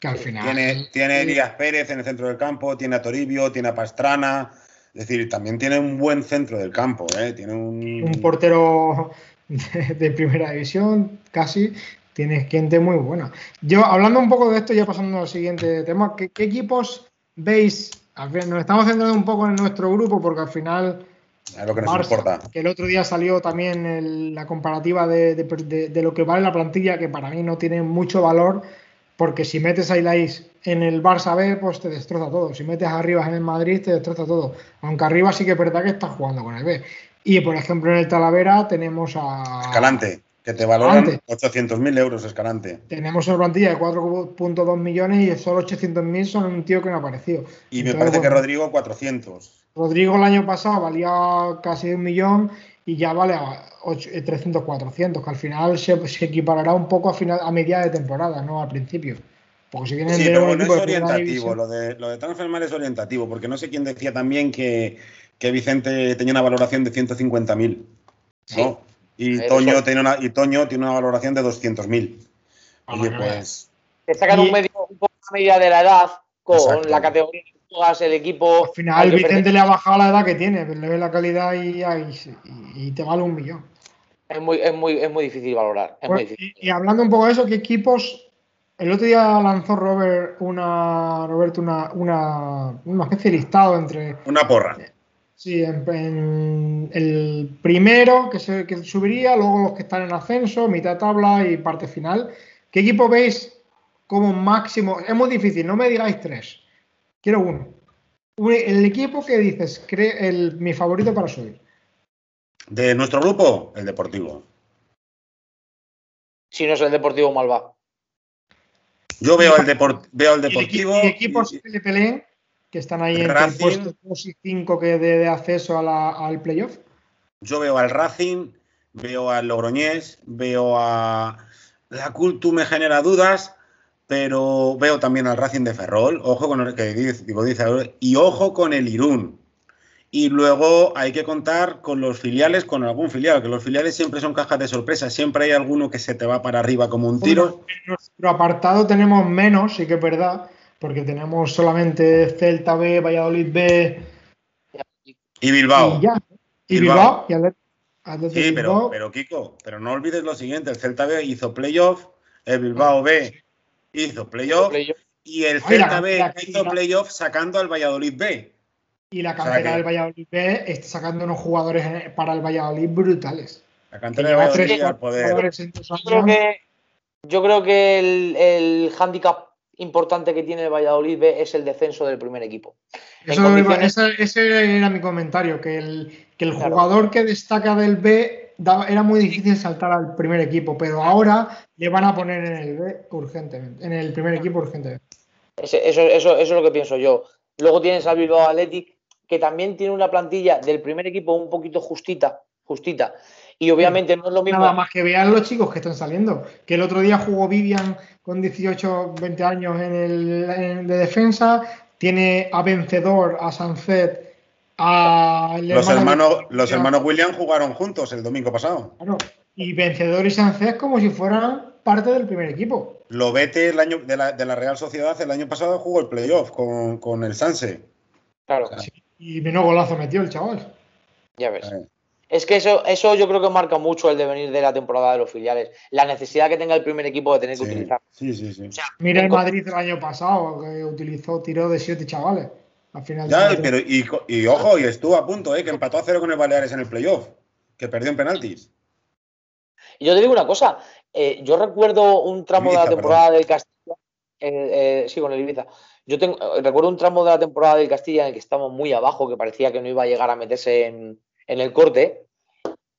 A: Que al final.
C: Tiene, tiene Elías Pérez en el centro del campo, tiene a Toribio, tiene a Pastrana. Es decir, también tiene un buen centro del campo. ¿eh? Tiene un...
A: un portero de, primera división, casi. Tiene gente muy buena. Yo, hablando un poco de esto, ya pasando al siguiente tema, ¿qué, qué equipos veis nos estamos centrando un poco en nuestro grupo porque al final.
C: Es lo que nos importa.
A: Que el otro día salió también la comparativa de, lo que vale la plantilla, que para mí no tiene mucho valor, porque si metes a Ilais en el Barça B, pues te destroza todo. Si metes a Arribas en el Madrid, te destroza todo. Aunque arriba sí que es verdad que está jugando con el B. Y por ejemplo, en el Talavera tenemos a.
C: Escalante. Que te valoran 800.000 euros, Escalante.
A: Tenemos una plantilla de 4.2 millones y solo 800.000 son un tío que no ha aparecido.
C: Y me parece que Rodrigo 400.
A: Rodrigo el año pasado valía casi un millón y ya vale a 300, 400, que al final se, equiparará un poco a, final, a media de temporada, no al principio.
C: Porque si vienen sí, pero no es orientativo, lo de, lo de es orientativo, porque no sé quién decía también que, que Vicente tenía una valoración de 150.000. ¿no? Sí. Y Toño, tiene una, y Toño tiene una valoración de 200.000.
B: Ah, Oye, pues. Te sacan un, medio, un poco la medida de la edad con la categoría que juegas, el equipo.
A: Al final, Vicente le ha bajado la edad que tiene, le ve la calidad y, y, te vale un millón.
B: Es muy, es muy, es muy difícil valorar.
A: Pues, y, hablando un poco de eso, ¿qué equipos el otro día lanzó Robert una Roberto una, una, una, especie de listado entre.
C: Una porra.
A: Sí, en, el primero que, se, que subiría, luego los que están en ascenso, mitad tabla y parte final. ¿Qué equipo veis como máximo? Es muy difícil, no me digáis tres. Quiero uno. El equipo que dices, cree el, mi favorito para subir.
C: De nuestro grupo, el Deportivo.
B: Si no es el Deportivo Malva.
C: Yo veo el, veo el Deportivo.
A: ¿Y equipos que le peleen? Que están ahí en el puesto 2 y 5 que de, acceso al playoff?
C: Yo veo al Racing, veo al Logroñés, veo a la Cultu me genera dudas, pero veo también al Racing de Ferrol, ojo con el que digo, dice, y ojo con el Irún. Y luego hay que contar con los filiales, con algún filial, que los filiales siempre son cajas de sorpresa, siempre hay alguno que se te va para arriba como un tiro.
A: en nuestro apartado tenemos menos, sí que es verdad, porque tenemos solamente Celta B, Valladolid B
C: y Bilbao.
A: Y, ya. y Bilbao.
C: sí, pero, pero Kiko, pero no olvides lo siguiente, el Celta B hizo playoff, el Bilbao B hizo playoff y el Celta B hizo playoff sacando al Valladolid B.
A: Y la cantera del Valladolid B está sacando unos jugadores para el Valladolid brutales.
C: La cantera del Valladolid al poder.
B: Yo creo que, yo creo que el, el handicap importante que tiene el Valladolid B es el descenso del primer equipo.
A: ese, era mi comentario, que el, que el jugador que destaca del B era muy difícil saltar al primer equipo, pero ahora le van a poner en el B urgentemente, en el primer equipo urgentemente.
B: eso, eso, es lo que pienso yo. Luego tienes al Bilbao Athletic, que también tiene una plantilla del primer equipo un poquito justita, justita. Y obviamente no es lo mismo.
A: Nada más que vean los chicos que están saliendo. Que el otro día jugó Vivian con 18, 20 años en el de defensa, tiene a Vencedor, a Sanzet, a...
C: Los hermanos, los hermanos William jugaron juntos el domingo pasado.
A: Claro, y Vencedor y Sanzet como si fueran parte del primer equipo.
C: Lo vete el año de la, de la Real Sociedad el año pasado jugó el playoff con, con el Sanse.
B: Claro.
A: y menos golazo metió el chaval.
B: Ya ves. Es que eso, eso yo creo que marca mucho el devenir de la temporada de los filiales. La necesidad que tenga el primer equipo de tener que utilizar.
C: Sí, sí, sí.
A: Mira el Madrid el año pasado, que utilizó, tiró de siete chavales. Al final
C: ya, pero y, ojo, y estuvo a punto, ¿eh? que empató a cero con el Baleares en el playoff, que perdió en penaltis.
B: Y yo te digo una cosa, eh, yo recuerdo un tramo de la temporada del Castilla eh, sí, con el Ibiza. Yo tengo, recuerdo un tramo de la temporada del Castilla en el que estábamos muy abajo, que parecía que no iba a llegar a meterse en, en el corte.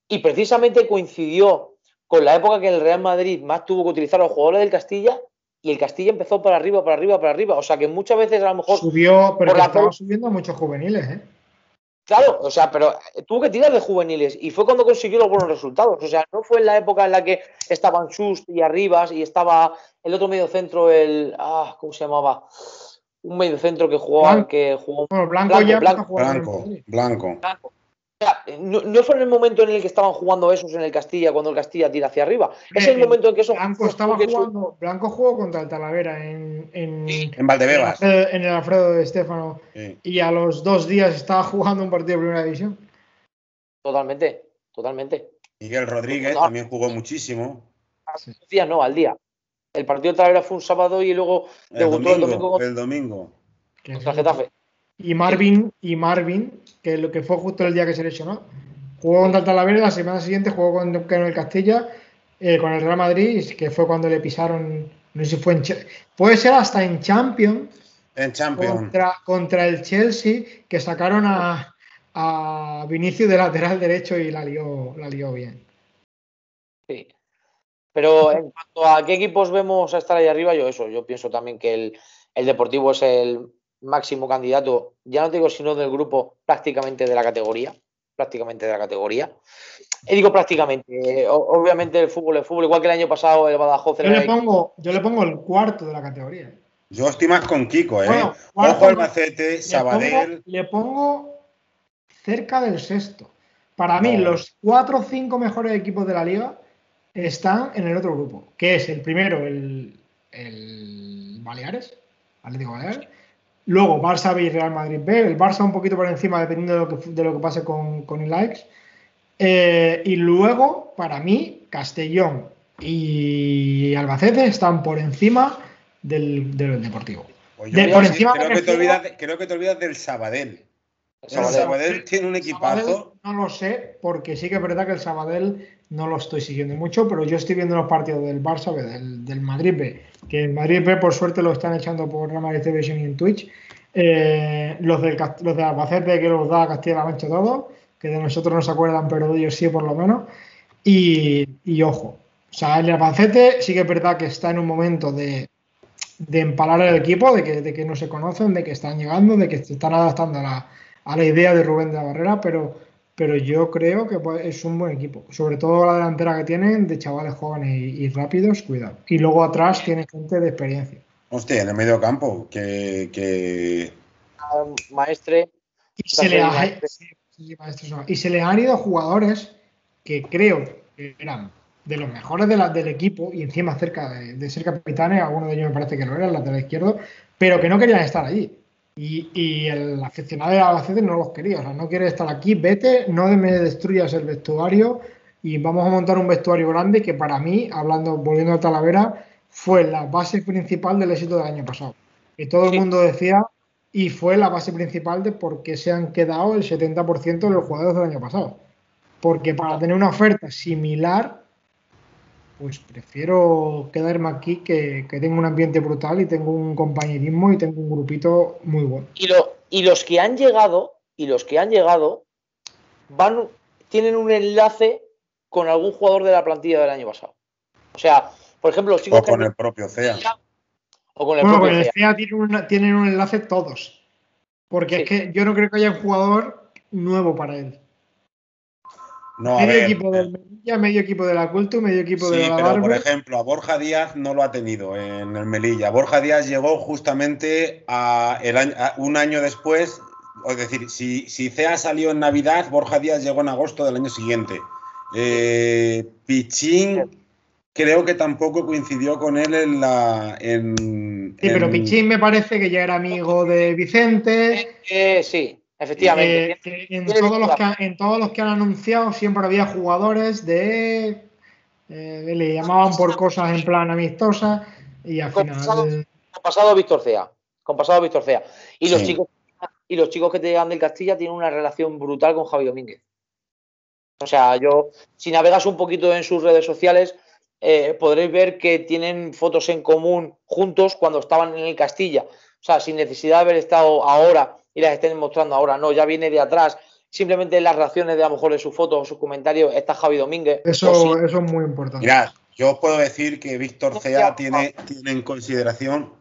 B: Y precisamente coincidió con la época que el Real Madrid más tuvo que utilizar a los jugadores del Castilla y el Castilla empezó para arriba, para arriba, para arriba. O sea que muchas veces a lo mejor.
A: Subió, pero estaba subiendo muchos juveniles, ¿eh?
B: Claro, o sea, pero tuvo que tirar de juveniles y fue cuando consiguió los buenos resultados. O sea, no fue en la época en la que estaban Schust y Arribas y estaba el otro medio centro, el. Ah, ¿Cómo se llamaba? Un medio centro que jugó. Que jugó
A: bueno, Blanco, ya
C: blanco, blanco, blanco.
B: No, fue en el momento en el que estaban jugando esos en el Castilla, cuando el Castilla tira hacia arriba. Es el, momento en que eso.
A: Blanco estaba jugando. Blanco jugó contra el Talavera en. En,
C: en Valdebebas.
A: En el Alfredo de Estefano. Y a los dos días estaba jugando un partido de primera división.
B: Totalmente, totalmente.
C: Miguel Rodríguez también jugó muchísimo.
B: Días no, al día. El partido de Talavera fue un sábado y luego
C: el domingo, el domingo. El domingo.
B: Contra Getafe.
A: Y Marvin, y Marvin, que lo que fue justo el día que se lesionó, jugó contra el Talavera la semana siguiente jugó con, el Castilla, eh, con el Real Madrid, que fue cuando le pisaron, no sé si fue en, puede ser hasta en Champions.
C: En Champions.
A: Contra, contra el Chelsea, que sacaron a, a Vinicio de lateral derecho y la lió, la lió bien.
B: Sí. Pero en cuanto a qué equipos vemos a estar ahí arriba, yo eso, yo pienso también que el, el Deportivo es el máximo candidato, ya no digo sino del grupo, prácticamente de la categoría, prácticamente de la categoría. Y digo prácticamente, obviamente el fútbol es fútbol, igual que el año pasado el Badajoz.
A: Yo le, pongo, yo le pongo el cuarto de la categoría.
C: Yo estoy más con Kiko, ¿eh? Ojo Albacete, Sabadell.
A: Le pongo, cerca del sexto. Para mí, los cuatro o cinco mejores equipos de la liga están en el otro grupo, que es el primero, el, el Baleares, Atlético Baleares, Luego Barça B y Real Madrid B. El Barça un poquito por encima dependiendo de lo que, de lo que pase con, con el likes. Eh, y luego, para mí, Castellón y Albacete están por encima del, Deportivo.
C: Pues por encima creo, que te olvidas, creo que te olvidas del Sabadell. El Sabadell, tiene un equipazo.
A: no lo sé, porque sí que es verdad que el Sabadell no lo estoy siguiendo mucho, pero yo estoy viendo los partidos del Barça del, del Madrid que el Madrid por suerte lo están echando por Real Madrid Television y en Twitch. Eh, los, del, los de Albacete que los da Castilla-La Mancha todos, que de nosotros no se acuerdan, pero de ellos sí por lo menos. Y, ojo, o sea, el Albacete sí que es verdad que está en un momento de, de empalar al equipo, de que, de que no se conocen, de que están llegando, de que se están adaptando a la, a la idea de Rubén de la Barrera, pero pero yo creo que es un buen equipo. Sobre todo la delantera que tienen de chavales jóvenes y, rápidos, cuidado. Y luego atrás tiene gente de experiencia.
C: Hostia, en el medio campo, que.
B: Maestre.
A: Y se, le y se le han ido jugadores que creo que eran de los mejores de la, del equipo y encima cerca de, ser capitanes, algunos de ellos me parece que lo eran, el lateral izquierdo, pero que no querían estar allí. Y, el aficionado de Albacete no los quería, o sea, no quiere estar aquí, vete, no me destruyas el vestuario y vamos a montar un vestuario grande que para mí, hablando, volviendo a Talavera, fue la base principal del éxito del año pasado. Y todo el mundo decía, y fue la base principal de por qué se han quedado el 70% de los jugadores del año pasado. Porque para tener una oferta similar pues prefiero quedarme aquí que, que, tengo un ambiente brutal y tengo un compañerismo y tengo un grupito muy bueno.
B: Y, lo, y los que han llegado, y los que han llegado, van, tienen un enlace con algún jugador de la plantilla del año pasado. O sea, por ejemplo, los chicos.
C: O con el propio CEA.
A: O con el bueno, propio con el CEA, tienen, un enlace todos. Porque es que yo no creo que haya un jugador nuevo para él.
C: No, a ver,
A: equipo del Melilla, medio equipo de la Cultu, medio equipo de la pero
C: por ejemplo, a Borja Díaz no lo ha tenido en el Melilla. Borja Díaz llegó justamente a el año, un año después, es decir, si, si CEA salió en Navidad, Borja Díaz llegó en agosto del año siguiente. Eh, Pichín creo que tampoco coincidió con él en la. En,
A: sí, pero Pichín me parece que ya era amigo de Vicente.
B: Eh, sí. Efectivamente.
A: Eh, en, todos los que, en, todos los que, han anunciado siempre había jugadores de. Eh, le llamaban por cosas en plan amistosas y al final.
B: Pasado, con pasado Víctor Cea. Con pasado Víctor Cea. Y los, chicos, y los chicos que te llegan del Castilla tienen una relación brutal con Javi Domínguez. O sea, yo, si navegas un poquito en sus redes sociales, eh, podréis ver que tienen fotos en común juntos cuando estaban en el Castilla. O sea, sin necesidad de haber estado ahora y las estén mostrando ahora, no, ya viene de atrás. Simplemente las reacciones de a lo mejor de sus fotos o sus comentarios está Javi Domínguez.
A: Eso, eso es muy importante.
C: Mirad, yo puedo decir que Víctor Cea tiene, tiene en consideración,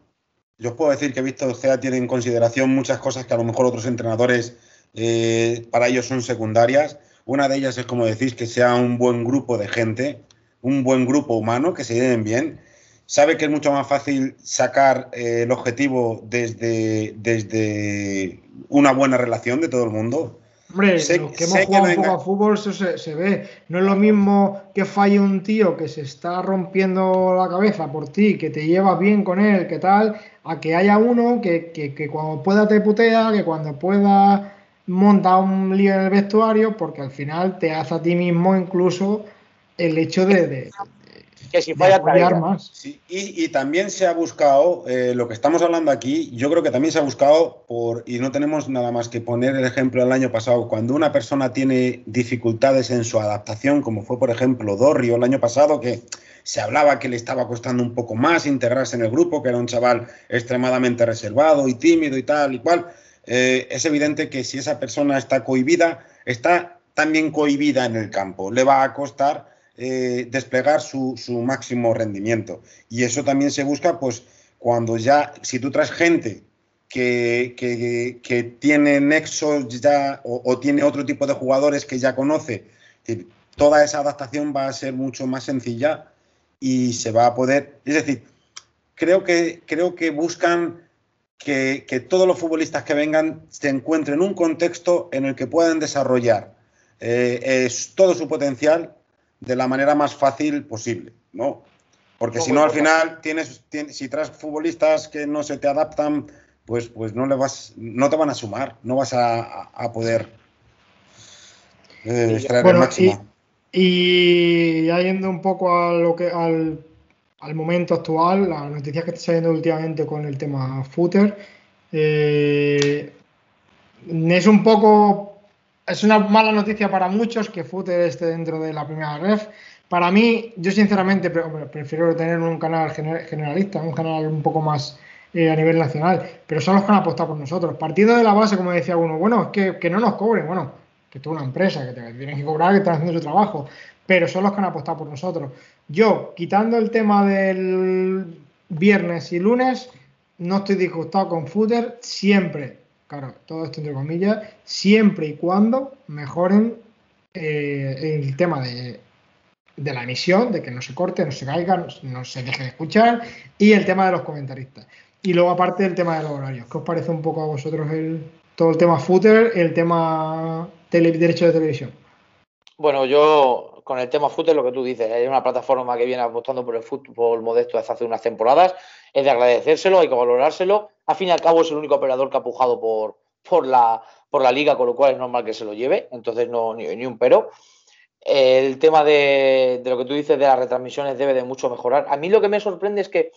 C: yo puedo decir que Víctor Cea tiene en consideración muchas cosas que a lo mejor otros entrenadores eh, para ellos son secundarias. Una de ellas es, como decís, que sea un buen grupo de gente, un buen grupo humano, que se lleven bien. Sabe que es mucho más fácil sacar eh, el objetivo desde, desde una buena relación de todo el mundo.
A: Hombre, los que hemos jugado un poco a fútbol eso se, ve. No es lo mismo que falle un tío que se está rompiendo la cabeza por ti, que te llevas bien con él, que tal, a que haya uno que, que, que cuando pueda te putea, que cuando pueda monta un lío en el vestuario porque al final te hace a ti mismo incluso el hecho de,
B: que si falla
C: más. y, también se ha buscado, eh, lo que estamos hablando aquí, yo creo que también se ha buscado por, y no tenemos nada más que poner el ejemplo del año pasado, cuando una persona tiene dificultades en su adaptación, como fue por ejemplo Dorrio el año pasado, que se hablaba que le estaba costando un poco más integrarse en el grupo, que era un chaval extremadamente reservado y tímido y tal y cual eh, es evidente que si esa persona está cohibida, está también cohibida en el campo. Le va a costar eh, desplegar su, máximo rendimiento. Y eso también se busca, pues, cuando ya, si tú traes gente que, que, tiene nexos ya o, tiene otro tipo de jugadores que ya conoce, toda esa adaptación va a ser mucho más sencilla y se va a poder. Es decir, creo que, creo que buscan que, todos los futbolistas que vengan se encuentren en un contexto en el que puedan desarrollar eh, todo su potencial de la manera más fácil posible, ¿no? Porque si no, al final, tienes, si traes futbolistas que no se te adaptan, pues, pues no, le vas, no te van a sumar, no vas a, poder
A: eh, extraer el máximo. Y, y yendo un poco a lo que, al al momento actual, las noticias que está saliendo últimamente con el tema footer, eh, es un poco, es una mala noticia para muchos que footer esté dentro de la primera ref. Para mí, yo sinceramente prefiero tener un canal generalista, un canal un poco más eh, a nivel nacional, pero son los que han apostado por nosotros. Partiendo de la base, como decía uno, bueno, es que, no nos cobren, bueno, que tú una empresa, que te tienen que cobrar, que están haciendo su trabajo, pero son los que han apostado por nosotros. Yo, quitando el tema del viernes y lunes, no estoy disgustado con Footer siempre, claro, todo esto entre comillas, siempre y cuando mejoren eh, el tema de, la emisión, de que no se corte, no se caiga, no, se deje de escuchar, y el tema de los comentaristas. Y luego, aparte, el tema de los horarios. ¿Qué os parece un poco a vosotros el, todo el tema Footer, el tema derecho de televisión?
B: Bueno, yo con el tema fútbol, lo que tú dices, hay una plataforma que viene apostando por el fútbol modesto desde hace unas temporadas, es de agradecérselo, hay que valorárselo. Al fin y al cabo es el único operador que ha pujado por, por, la, por la liga, con lo cual es normal que se lo lleve, entonces no, ni, un pero. El tema de, lo que tú dices de las retransmisiones debe de mucho mejorar. A mí lo que me sorprende es que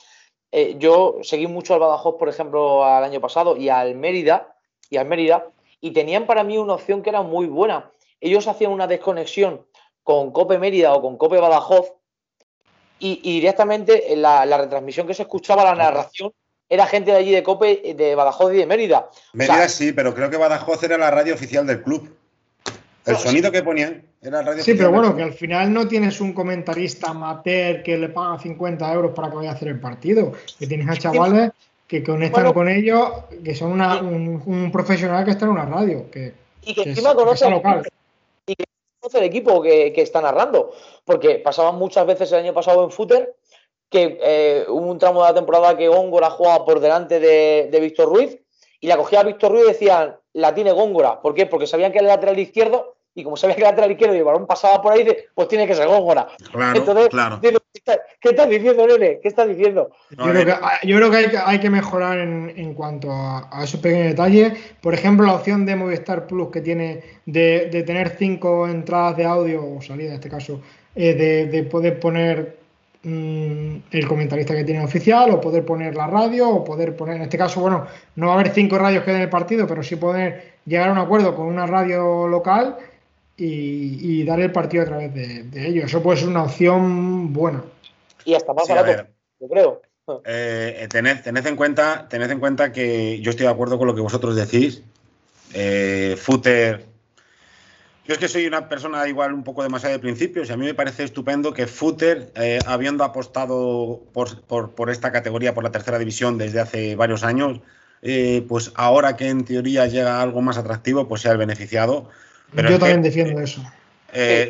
B: eh, yo seguí mucho al Badajoz, por ejemplo, al año pasado y al Mérida, y al Mérida, y tenían para mí una opción que era muy buena. Ellos hacían una desconexión con Cope Mérida o con Cope Badajoz y, directamente la, la, retransmisión que se escuchaba, la narración, era gente de allí de Cope, de Badajoz y de Mérida.
C: Mérida sí, pero creo que Badajoz era la radio oficial del club. El sonido que ponían era radio
A: Sí, pero bueno, que al final no tienes un comentarista amateur que le paga 50 euros para que vaya a hacer el partido. Que tienes a chavales que conectan con ellos, que son un, profesional que está en una radio. Que,
B: y que, encima conoce local el equipo que, está narrando, porque pasaban muchas veces el año pasado en footer que eh, hubo un tramo de la temporada que Góngora jugaba por delante de, Víctor Ruiz y la cogía a Víctor Ruiz y decían, la tiene Góngora. ¿Por qué? Porque sabían que el lateral izquierdo y como sabía que el lateral izquierdo y el balón pasaba por ahí, pues tiene que ser Góngora. Entonces, ¿qué, estás diciendo, Nene? ¿Qué estás diciendo?
A: Yo, creo, que, hay, que, mejorar en, cuanto a, esos pequeños detalles. Por ejemplo, la opción de Movistar Plus que tiene de, tener cinco entradas de audio, o salida en este caso, eh, de, poder poner mm, el comentarista que tiene oficial, o poder poner la radio, o poder poner, en este caso, bueno, no va a haber cinco radios que den el partido, pero sí poder llegar a un acuerdo con una radio local y, dar el partido a través de, ellos. Eso puede ser una opción buena.
B: Y hasta más barato, yo creo.
C: Eh, tened, en cuenta, tened en cuenta que yo estoy de acuerdo con lo que vosotros decís. Eh, Footer. Yo es que soy una persona igual un poco demasiado de principios y a mí me parece estupendo que Footer, eh, habiendo apostado por, esta categoría, por la tercera división desde hace varios años, eh, pues ahora que en teoría llega algo más atractivo, pues sea el beneficiado.
A: Pero yo también defiendo eso.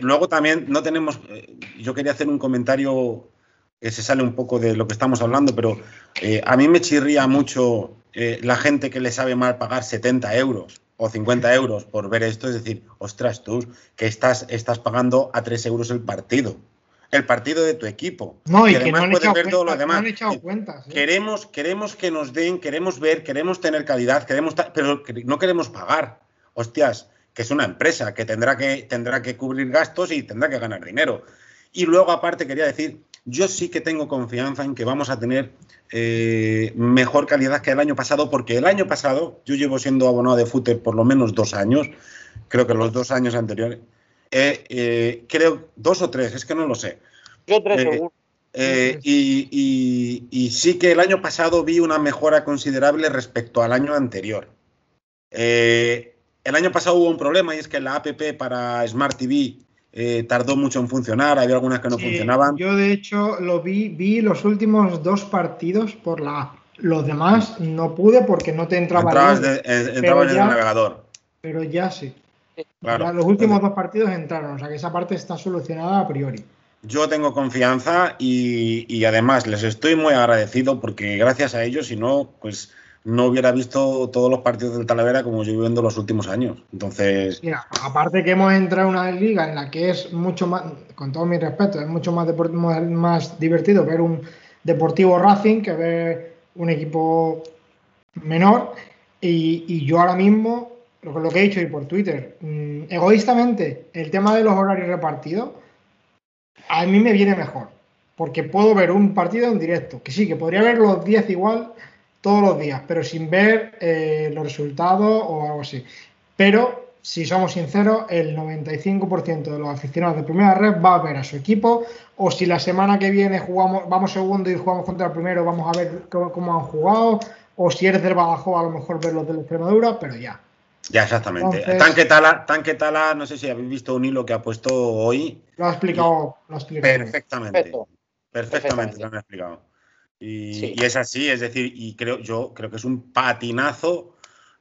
C: Luego también no tenemos, yo quería hacer un comentario que se sale un poco de lo que estamos hablando, pero eh, a mí me chirría mucho eh, la gente que le sabe mal pagar 70 euros o 50 euros por ver esto, es decir, ostras, tú que estás, estás pagando a 3 euros el partido. El partido de tu equipo.
A: No, y, que además puedes ver todo lo demás. cuentas,
C: ¿eh? queremos, queremos que nos den, queremos ver, queremos tener calidad, queremos pero no queremos pagar. Hostias, que es una empresa que tendrá que, tendrá que cubrir gastos y tendrá que ganar dinero. Y luego, aparte, quería decir yo sí que tengo confianza en que vamos a tener eh, mejor calidad que el año pasado, porque el año pasado, yo llevo siendo abonado de footer por lo menos dos años, creo que los dos años anteriores, eh, eh, creo dos o tres, es que no lo sé.
B: Yo tres seguro.
C: y, y, sí que el año pasado vi una mejora considerable respecto al año anterior. El año pasado hubo un problema y es que la APP para Smart TV eh, tardó mucho en funcionar, había algunas que no funcionaban.
A: Yo de hecho lo vi, vi los últimos dos partidos por la Los demás no pude porque no te entraba,
C: Entrabas en el navegador.
A: Pero ya sí. los últimos dos partidos entraron, o sea que esa parte está solucionada a priori.
C: Yo tengo confianza y, y además les estoy muy agradecido porque gracias a ellos, si no, pues no hubiera visto todos los partidos del Talavera como yo viendo los últimos años. Entonces.
A: Mira, aparte que hemos entrado en una liga en la que es mucho más, con todo mi respeto, es mucho más, más divertido ver un Deportivo Racing que ver un equipo menor. Y, yo ahora mismo, lo, lo, que he dicho y por Twitter, mm, egoístamente, el tema de los horarios repartidos, a mí me viene mejor. Porque puedo ver un partido en directo, que sí, que podría ver los 10 igual todos los días, pero sin ver eh, los resultados o algo así. Pero, si somos sinceros, el 95% de los aficionados de primera red va a ver a su equipo, o si la semana que viene jugamos, vamos segundo y jugamos contra el primero, vamos a ver cómo, han jugado, o si eres del Badajoz, a lo mejor ver los de la Extremadura, pero ya.
C: Ya, exactamente. Tanque, Tala, Tanque Tala, no sé si habéis visto un hilo que ha puesto hoy.
A: Lo ha explicado. Lo ha explicado
C: perfectamente. Perfectamente, lo han explicado. Y, es así, es decir, y creo, yo creo que es un patinazo,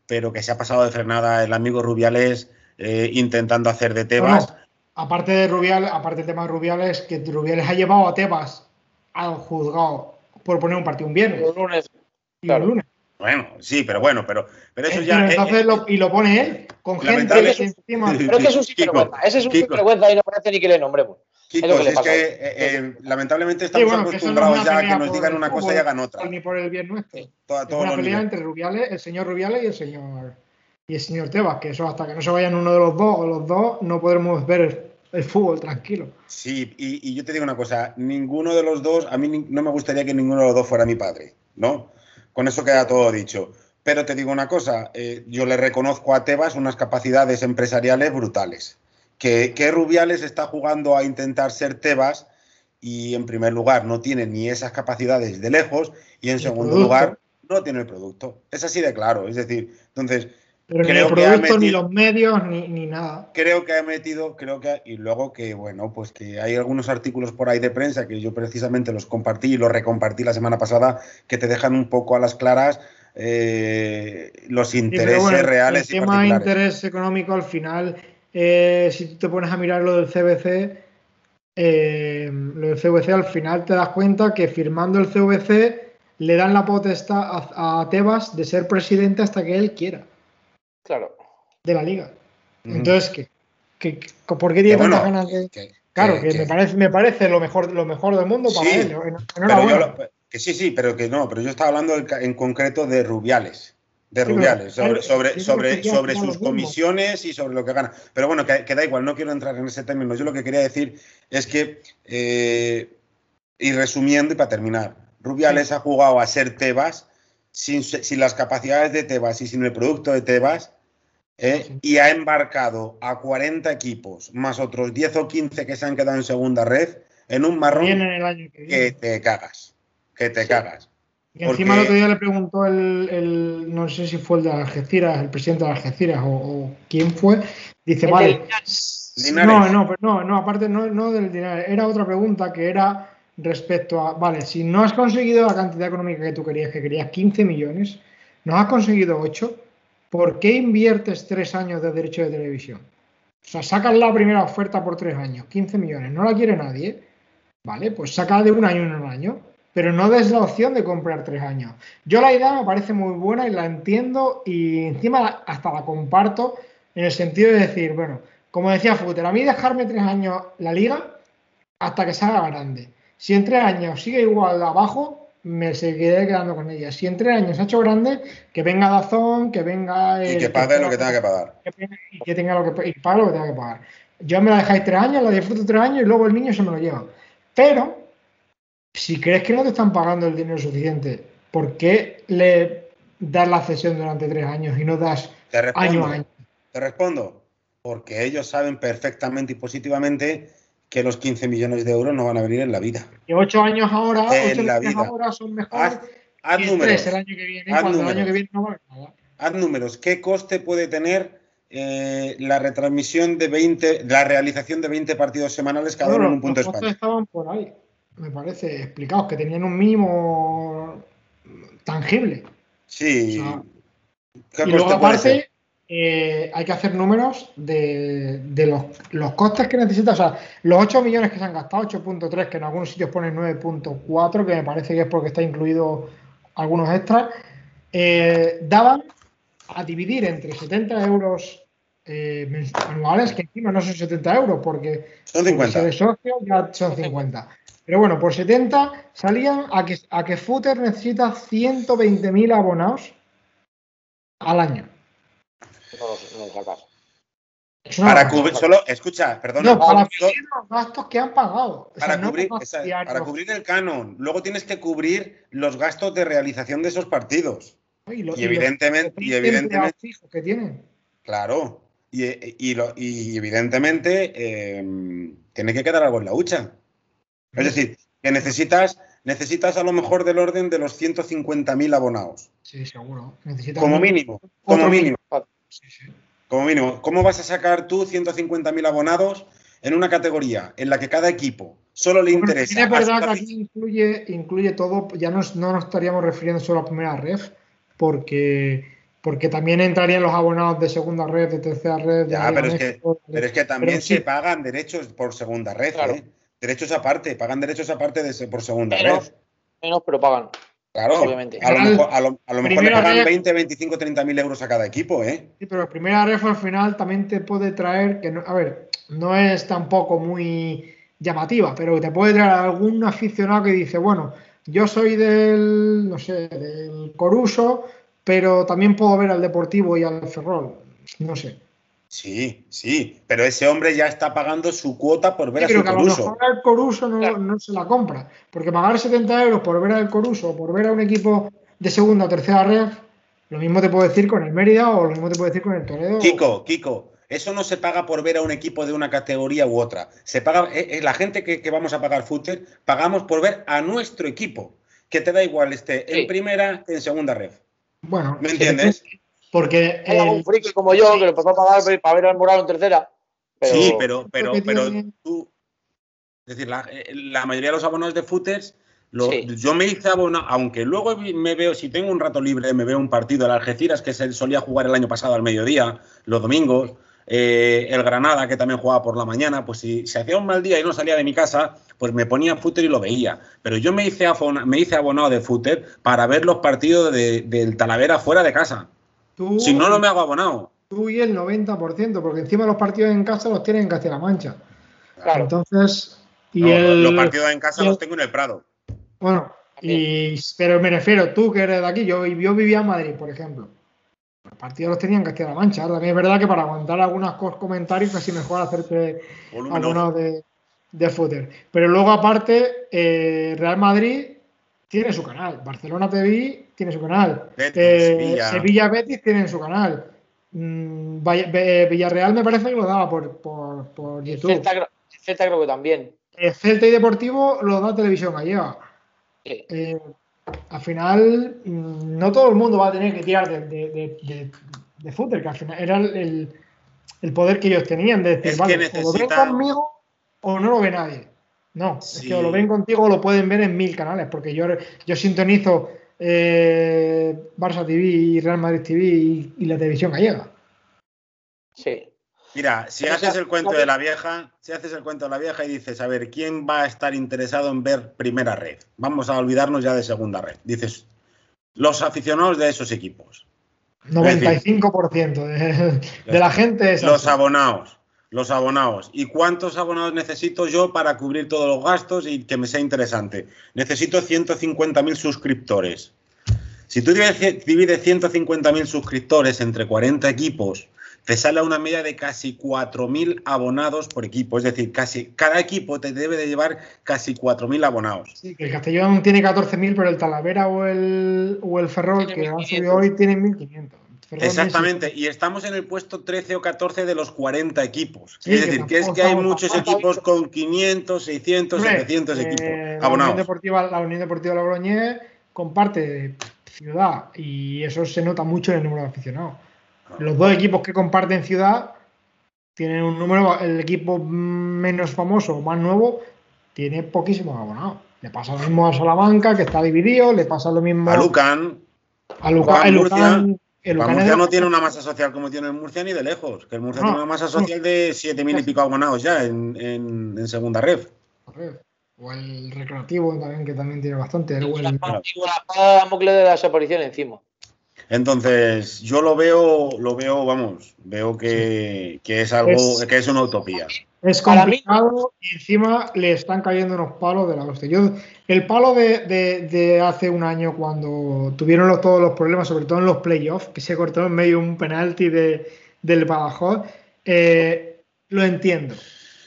C: pero que se ha pasado de frenada el amigo Rubiales eh, intentando hacer de Tebas.
A: aparte de Rubiales, aparte del tema de Rubiales, que Rubiales ha llevado a Tebas al juzgado por poner un partido un viernes.
B: Un lunes.
A: Y un lunes.
C: Bueno, sí, pero bueno, pero, pero eso ya.
A: Entonces lo, y lo pone él, con gente que
B: encima. Pero es que es un sinvergüenza. Ese es un sinvergüenza y no parece ni que le nombremos.
C: Chicos, es, que, eh, eh, lamentablemente estamos acostumbrados ya a que nos digan una cosa y hagan otra.
A: Ni por el bien nuestro. es una pelea entre Rubiales, el señor Rubiales y el señor y el señor Tebas, que eso hasta que no se vayan uno de los dos o los dos no podremos ver el, fútbol tranquilo.
C: Sí, y, yo te digo una cosa, ninguno de los dos, a mí no me gustaría que ninguno de los dos fuera mi padre, ¿no? Con eso queda todo dicho. Pero te digo una cosa, eh, yo le reconozco a Tebas unas capacidades empresariales brutales que, Rubiales está jugando a intentar ser Tebas y en primer lugar no tiene ni esas capacidades de lejos y en segundo lugar no tiene el producto. Es así de claro, es decir, entonces...
A: Pero ni el producto, ni los medios, ni, nada.
C: Creo que ha metido, creo que, y luego que, bueno, pues que hay algunos artículos por ahí de prensa que yo precisamente los compartí y los recompartí la semana pasada, que te dejan un poco a las claras eh, los intereses reales.
A: El tema de interés económico al final eh, si tú te pones a mirar lo del CBC, eh, lo del CVC, al final te das cuenta que firmando el CVC le dan la potestad a, Tebas de ser presidente hasta que él quiera.
B: Claro.
A: De la liga. Entonces, ¿qué, por qué tiene tanta ganas de.? claro, que, me, parece, me parece lo mejor, lo mejor del mundo para él.
C: que sí, sí, pero que no, pero yo estaba hablando en concreto de Rubiales de Rubiales, sobre, sobre, sobre, sobre sus comisiones y sobre lo que gana. Pero bueno, que, da igual, no quiero entrar en ese término. Yo lo que quería decir es que, eh, y resumiendo y para terminar, Rubiales ha jugado a ser Tebas sin, las capacidades de Tebas y sin el producto de Tebas. Eh, y ha embarcado a 40 equipos, más otros 10 o 15 que se han quedado en segunda red, en un marrón
A: Vienen el año que
C: te cagas. Que te
B: Sí.
C: cagas.
A: Y encima
C: Porque-
A: el otro día le preguntó el, el- no sé si fue el de Algeciras, el presidente de Algeciras o, o quién fue, dice,
B: El
A: vale, no, no, pero no, no, aparte no, no del dinero, era otra pregunta que era respecto a, vale, si no has conseguido la cantidad económica que tú querías, que querías 15 millones, no has conseguido 8, ¿por qué inviertes 3 años de derecho de televisión? O sea, sacas la primera oferta por 3 años, 15 millones, no la quiere nadie, ¿vale? Pues saca de un año en un año, pero no des la opción de comprar 3 años. Yo la idea me parece muy buena y la entiendo y encima hasta la comparto en el sentido de decir, bueno, como decía Futer, a mí dejarme 3 años la liga hasta que se haga grande. Si en 3 años sigue igual abajo, me seguiré quedando con ella. Si en 3 años se ha hecho grande, que venga Dazón, que venga...
C: Y que pague lo que tenga que pagar.
A: y que tenga lo que y pague lo que tenga que pagar. Yo me la dejáis tres años, la disfruto tres años y luego el niño se me lo lleva. Pero, si crees que no te están pagando el dinero suficiente, ¿por qué le das la cesión durante tres años y no das
C: Te respondo.
A: año a año?
C: Te respondo. Porque ellos saben perfectamente y positivamente que los 15 millones de euros no van a venir en la vida.
A: Y ocho años ahora,
C: En
A: ocho
C: la
A: años
C: vida.
A: ahora son mejores
C: Haz, haz
A: que
C: números.
A: tres el año que viene,
C: Haz
A: cuando el año
C: números.
A: que viene no vale nada.
C: Haz números. ¿Qué coste puede tener eh, la retransmisión de 20, la realización de 20 partidos semanales cada uno en un punto de España?
A: estaban por ahí, me parece, explicados, que tenían un mínimo tangible.
C: Sí.
A: O sea,
C: ¿Qué
A: Y luego aparte eh, hay que hacer números de, de los, los costes que necesita. O sea, los 8 millones que se han gastado, 8.3, que en algunos sitios ponen 9.4, que me parece que es porque está incluido algunos extras, eh, daban a dividir entre 70 euros eh, anuales, que encima no son 70 euros, porque
C: Son
A: porque
C: 50.
A: si eres socio ya son 50. Pero bueno, por 70 salían a que, a que Footer necesita 120.000 abonados al año.
B: No, no, no sacas.
C: Para cubrir, solo, escucha, perdona.
A: No, para cubrir los gastos que han pagado. O sea,
C: para,
A: no
C: cubrir, esa- para el canon. Luego tienes que cubrir los gastos de realización de esos partidos.
A: Y, lo-
C: y
A: los
C: evidentemente- y
A: 20
C: evidentemente-
A: fijos que tienen.
C: Claro. Y, y lo- y evidentemente eh, tiene que quedar algo en la hucha. Es decir, que necesitas, necesitas a lo mejor del orden de los 150.000 abonados.
A: Sí, seguro. Necesitan
C: Como mínimo. Como mínimo.
A: Sí, sí.
C: Como mínimo. ¿Cómo vas a sacar tú 150.000 abonados en una categoría en la que cada equipo solo le interesa?
A: es verdad
C: hasta-
A: que aquí incluye, incluye todo, ya no, no nos estaríamos refiriendo solo a primera ref, porque, porque también entrarían los abonados de segunda red, de tercera red. de
C: Ya, pero es que- Pero es que también
A: Pero sí.
C: se pagan derechos por segunda red.
B: Claro.
C: ¿eh? Derechos aparte, pagan derechos aparte de por segunda
B: Menos,
C: red.
B: menos, pero pagan.
C: Claro,
B: obviamente.
C: a lo mejor, a lo, a lo mejor le pagan
A: red-
C: 20, 25, 30 mil euros a cada equipo, ¿eh?
A: Sí, pero primera ref al final también te puede traer, que no, a ver, no es tampoco muy llamativa, pero te puede traer algún aficionado que dice, bueno, yo soy del, no sé, del Coruso, pero también puedo ver al Deportivo y al Ferrol, no sé.
C: Sí, sí, pero ese hombre ya está pagando su cuota por ver
A: Sí,
C: a
A: pero
C: su
A: que a lo
C: Coruso.
A: mejor al Coruso no,
B: Claro.
A: no se la compra, porque pagar 70 euros por ver al Coruso o por ver a un equipo de segunda o tercera red, lo mismo te puedo decir con el Mérida o lo mismo te puedo decir con el Toledo.
C: Kiko, Kiko, eso no se paga por ver a un equipo de una categoría u otra. Se paga, eh, eh, la gente que, que vamos a pagar fútbol, pagamos por ver a nuestro equipo. Que te da igual esté
B: Sí.
C: en primera que en segunda red.
A: Bueno,
C: ¿Me entiendes?
A: Porque el-
B: friki como yo que lo empezó a pagar para ver al Morado en tercera. Pero,
C: Sí, pero, pero, pero tú. Es decir, la, eh, la mayoría de los abonados de footers, lo-
B: Sí.
C: yo me hice abonado, aunque luego me veo, si tengo un rato libre, me veo un partido, el Algeciras, que se solía jugar el año pasado al mediodía, los domingos, eh, el Granada, que también jugaba por la mañana, pues si se hacía un mal día y no salía de mi casa, pues me ponía footer y lo veía. Pero yo me hice, afona- me hice abonado de footer para ver los partidos de- del Talavera fuera de casa.
A: Tú,
C: Si no, no me hago abonado.
A: tú y el 90%, porque encima los partidos en casa los tienen en Castilla-La Mancha.
B: claro.
A: Entonces, y
C: No,
A: el,
C: Los partidos en casa
A: el-
C: los tengo en el Prado.
A: Bueno, y, pero me refiero, tú que eres de aquí, yo, yo vivía en Madrid, por ejemplo. Los partidos los tenían en Castilla-La Mancha. Ahora también es verdad que para aguantar algunos comentarios casi mejor hacerte algunos de, de footer. Pero luego, aparte, eh, Real Madrid tiene su canal. Barcelona TV tiene su canal.
C: Betis,
A: Eh,
C: Sevilla.
A: Sevilla Betis tiene su canal. Mm, Villarreal me parece que lo daba por, por, por YouTube.
B: Celta, creo- el Celta creo que también.
A: eh, Celta y Deportivo lo da Televisión gallega. Eh, al final, mm, no todo el mundo va a tener que tirar de, de, de, fútbol, que al final era el, el, poder que ellos tenían de decir, vale, o lo ven conmigo o no lo ve nadie. No, es que o lo ven contigo o lo pueden ver en mil canales, porque yo, yo sintonizo eh, Barça TV y Real Madrid TV y, la televisión gallega.
B: Sí.
C: Mira, si haces el cuento de la vieja, si haces el cuento de la vieja y dices, a ver, ¿quién va a estar interesado en ver primera red? Vamos a olvidarnos ya de segunda red. Dices, los aficionados de esos equipos.
A: 95% de, de, la gente es
C: Los abonados los abonados. ¿Y cuántos abonados necesito yo para cubrir todos los gastos y que me sea interesante? Necesito 150.000 suscriptores. Si tú divides 150.000 suscriptores entre 40 equipos, te sale una media de casi 4.000 abonados por equipo. Es decir, casi cada equipo te debe de llevar casi 4.000 abonados.
A: Sí, que el Castellón tiene 14.000, pero el Talavera o el, o el Ferrol, que han subido hoy, tienen 1.500.
C: Exactamente, y estamos en el puesto 13 o 14 de los 40 equipos. es decir, que es que hay muchos equipos con 500, 600, 700 equipos abonados.
A: La Unión Deportiva, la Unión Deportiva Logroñés comparte ciudad y eso se nota mucho en el número de aficionados. Los dos equipos que comparten ciudad tienen un número, el equipo menos famoso o más nuevo tiene poquísimos abonados. Le pasa lo mismo a Salamanca, que está dividido, le pasa lo mismo
C: a Lucan.
A: A Lucan,
C: el Murcia no tiene una masa social como tiene el Murcia ni de lejos, que el Murcia tiene una masa social de 7.000 y pico abonados ya en, segunda red.
A: O el recreativo también, que también tiene bastante. El,
B: la, la de la desaparición encima.
C: Entonces, yo lo veo, lo veo, vamos, veo que, es algo, que es una utopía.
A: Es complicado y encima le están cayendo unos palos de la hostia. Yo, el palo de, hace un año cuando tuvieron todos los problemas, sobre todo en los playoffs, que se cortó en medio un penalti de, del Badajoz, eh, lo entiendo.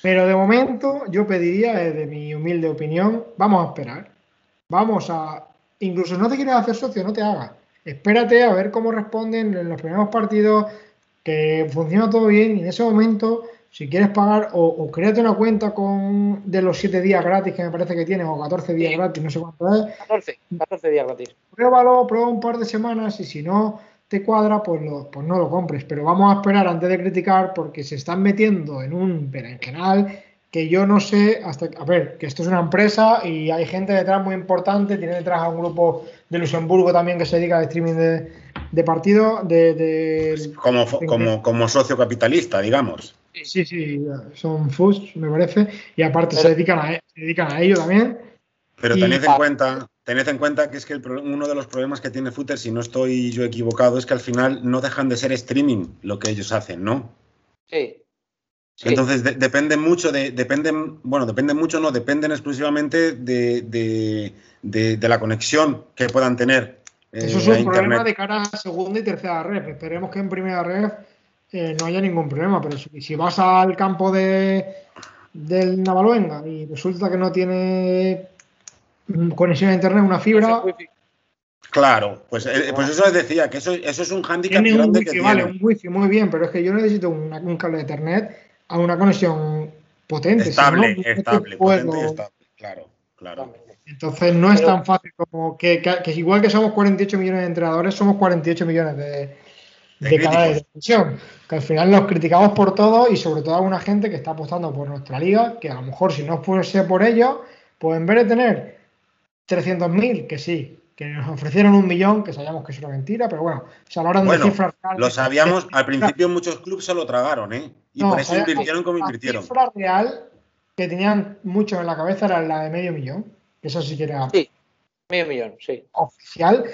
A: Pero de momento yo pediría, desde mi humilde opinión, vamos a esperar. Vamos a... Incluso no te quieres hacer socio, no te hagas espérate a ver cómo responden en los primeros partidos, que funciona todo bien y en ese momento, si quieres pagar o, créate una cuenta con de los 7 días gratis que me parece que tienes o 14 días gratis, no sé cuánto
B: es. 14, 14 días gratis.
A: Pruébalo, prueba un par de semanas y si no te cuadra, pues, pues no lo compres. Pero vamos a esperar antes de criticar porque se están metiendo en un berenjenal que yo no sé hasta a ver que esto es una empresa y hay gente detrás muy importante tiene detrás a un grupo de Luxemburgo también que se dedica al streaming de, de partidos de,
C: como, como, como, socio capitalista digamos
A: sí. Sí son FUS me parece. Y aparte se dedican a se dedican a ello también.
C: Pero tened en cuenta tened en cuenta que es que uno de los problemas que tiene Footer si no estoy yo equivocado es que al final no dejan de ser streaming lo que ellos hacen no
B: sí.
C: Entonces depende mucho de, dependen, bueno, dependen mucho, no, dependen exclusivamente de, la conexión que puedan tener.
A: Eh, Eso es un problema de cara a segunda y tercera red. Esperemos que en primera red eh, no haya ningún problema, pero si, vas al campo de del Navaluenga y resulta que no tiene conexión a internet, una fibra.
C: Claro, pues, eh, pues eso les decía, que eso, eso es un hándicap grande que
A: Vale, un wifi, muy bien, pero es que yo necesito un cable de internet a una conexión potente.
C: Estable, estable, potente y estable, claro, claro.
A: Entonces no es tan fácil como que, que, igual que somos 48 millones de entrenadores, somos 48 millones de, de, canales de televisión. Que al final nos criticamos por todo y sobre todo a una gente que está apostando por nuestra liga, que a lo mejor si no fuese por ello, pues en vez de tener 300.000, que sí, que nos ofrecieron un millón, que sabíamos que es una mentira, pero bueno, o a la
C: de cifras Lo sabíamos, al principio muchos clubes se lo tragaron, ¿eh? Y por eso invirtieron como invirtieron.
A: La cifra real que tenían muchos en la cabeza era la de medio millón. Eso sí que era.
B: Sí, medio millón, sí.
A: Oficial.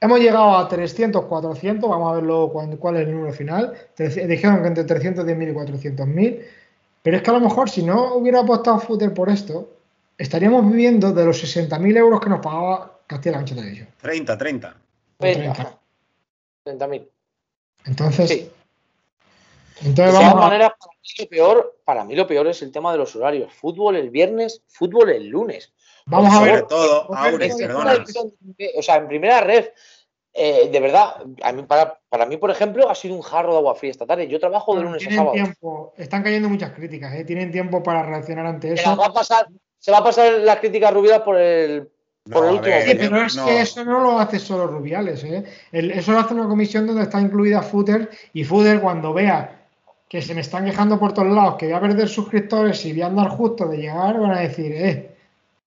A: Hemos llegado a 300, 400. Vamos a verlo cuál es el número final. Dijeron que entre 310.000 y 400.000. Pero es que a lo mejor si no hubiera apostado Footer por esto, estaríamos viviendo de los 60.000 euros que nos pagaba Castilla-La Mancha Televisión.
C: 30, 30.
B: 30. 30.000.
A: Entonces,
B: entonces, de todas maneras, para mí, lo peor, para mí lo peor es el tema de los horarios. Fútbol el viernes, fútbol el lunes.
A: Vamos a ver
C: todo,
B: O sea, en primera red, eh, de verdad, a mí, para, para, mí, por ejemplo, ha sido un jarro de agua fría esta tarde. Yo trabajo de lunes a sábado.
A: Tiempo, están cayendo muchas críticas, ¿eh? tienen tiempo para reaccionar ante eso.
B: Se va a pasar, se va a pasar las críticas rubidas por el, por el último.
A: sí, pero es que eso no lo hace solo Rubiales. ¿eh? eso lo hace una comisión donde está incluida Footer y Footer cuando vea que se me están quejando por todos lados, que voy a perder suscriptores y voy a andar justo de llegar, van a decir, eh,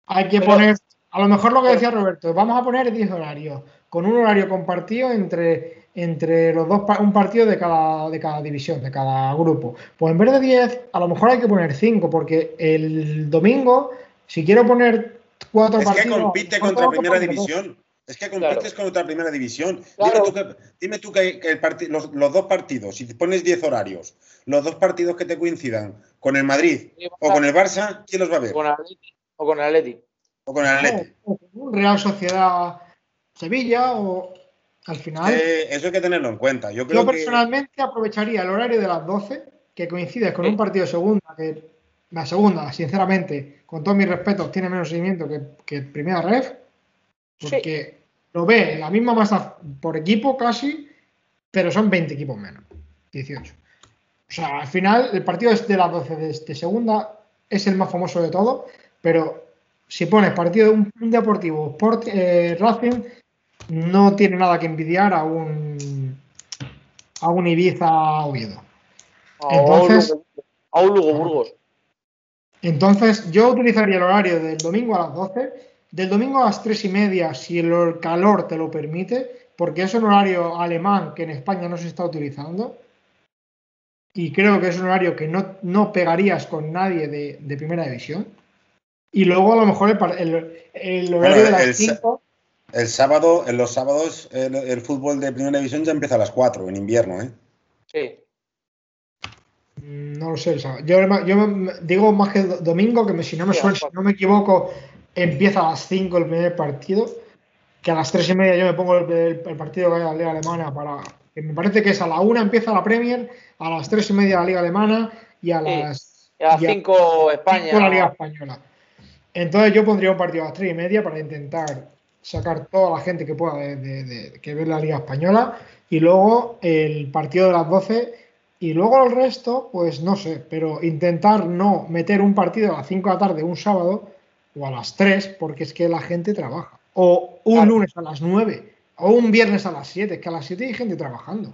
A: hay que poner, a lo mejor lo que decía Roberto, vamos a poner 10 horarios con un horario compartido entre, entre los dos, un partido de cada, de cada división, de cada grupo. Pues en vez de 10, a lo mejor hay que poner 5, porque el domingo, si quiero poner cuatro
C: es
A: partidos.
C: Es que compite contra primera división. Es que compites con otra primera división. Dime tú que, el los, dos partidos, si te pones 10 horarios, los dos partidos que te coincidan con el Madrid o con el Barça, ¿quién los va a ver?
B: O con el Atleti.
C: O con el Atleti.
A: O, Real Sociedad Sevilla o al final.
C: Eh, eso hay que tenerlo en cuenta. Yo,
A: creo personalmente aprovecharía el horario de las 12, que coincide con un partido de segunda, que la segunda, sinceramente, con todos mis respetos, tiene menos seguimiento que, primera ref, porque lo ve la misma masa por equipo casi, pero son 20 equipos menos, 18. O sea, al final el partido de las 12 de, segunda es el más famoso de todo, pero si pones partido de un, deportivo Sport eh, Racing, no tiene nada que envidiar a un a un Ibiza Oviedo.
B: Entonces, a un Lugo Burgos.
A: Entonces, yo utilizaría el horario del domingo a las 12, del domingo a las 3 y media, si el calor te lo permite, porque es un horario alemán que en España no se está utilizando. Y creo que es un horario que no, no pegarías con nadie de primera división. Y luego a lo mejor el, horario de las 5.
C: El sábado, en los sábados, el, fútbol de primera división ya empieza a las 4 en invierno, ¿eh?
B: Sí.
A: Mm, no lo sé, Yo, digo más que domingo, que si no me suena, si no me equivoco, empieza a las 5 el primer partido. Que a las 3 y media yo me pongo el, partido que hay la Liga Alemana para. Que me parece que es a la 1 empieza la Premier, a las 3 y media la Liga Alemana y a las.
B: Y a las 5 España.
A: la Liga Española. Entonces yo pondría un partido a las 3 y media para intentar sacar toda la gente que pueda de, que ve la Liga Española y luego el partido de las 12 y luego el resto, pues no sé, pero intentar no meter un partido a las 5 de la tarde un sábado o a las 3 porque es que la gente trabaja. O un lunes a las 9 o un viernes a las 7, que a las 7 hay gente trabajando.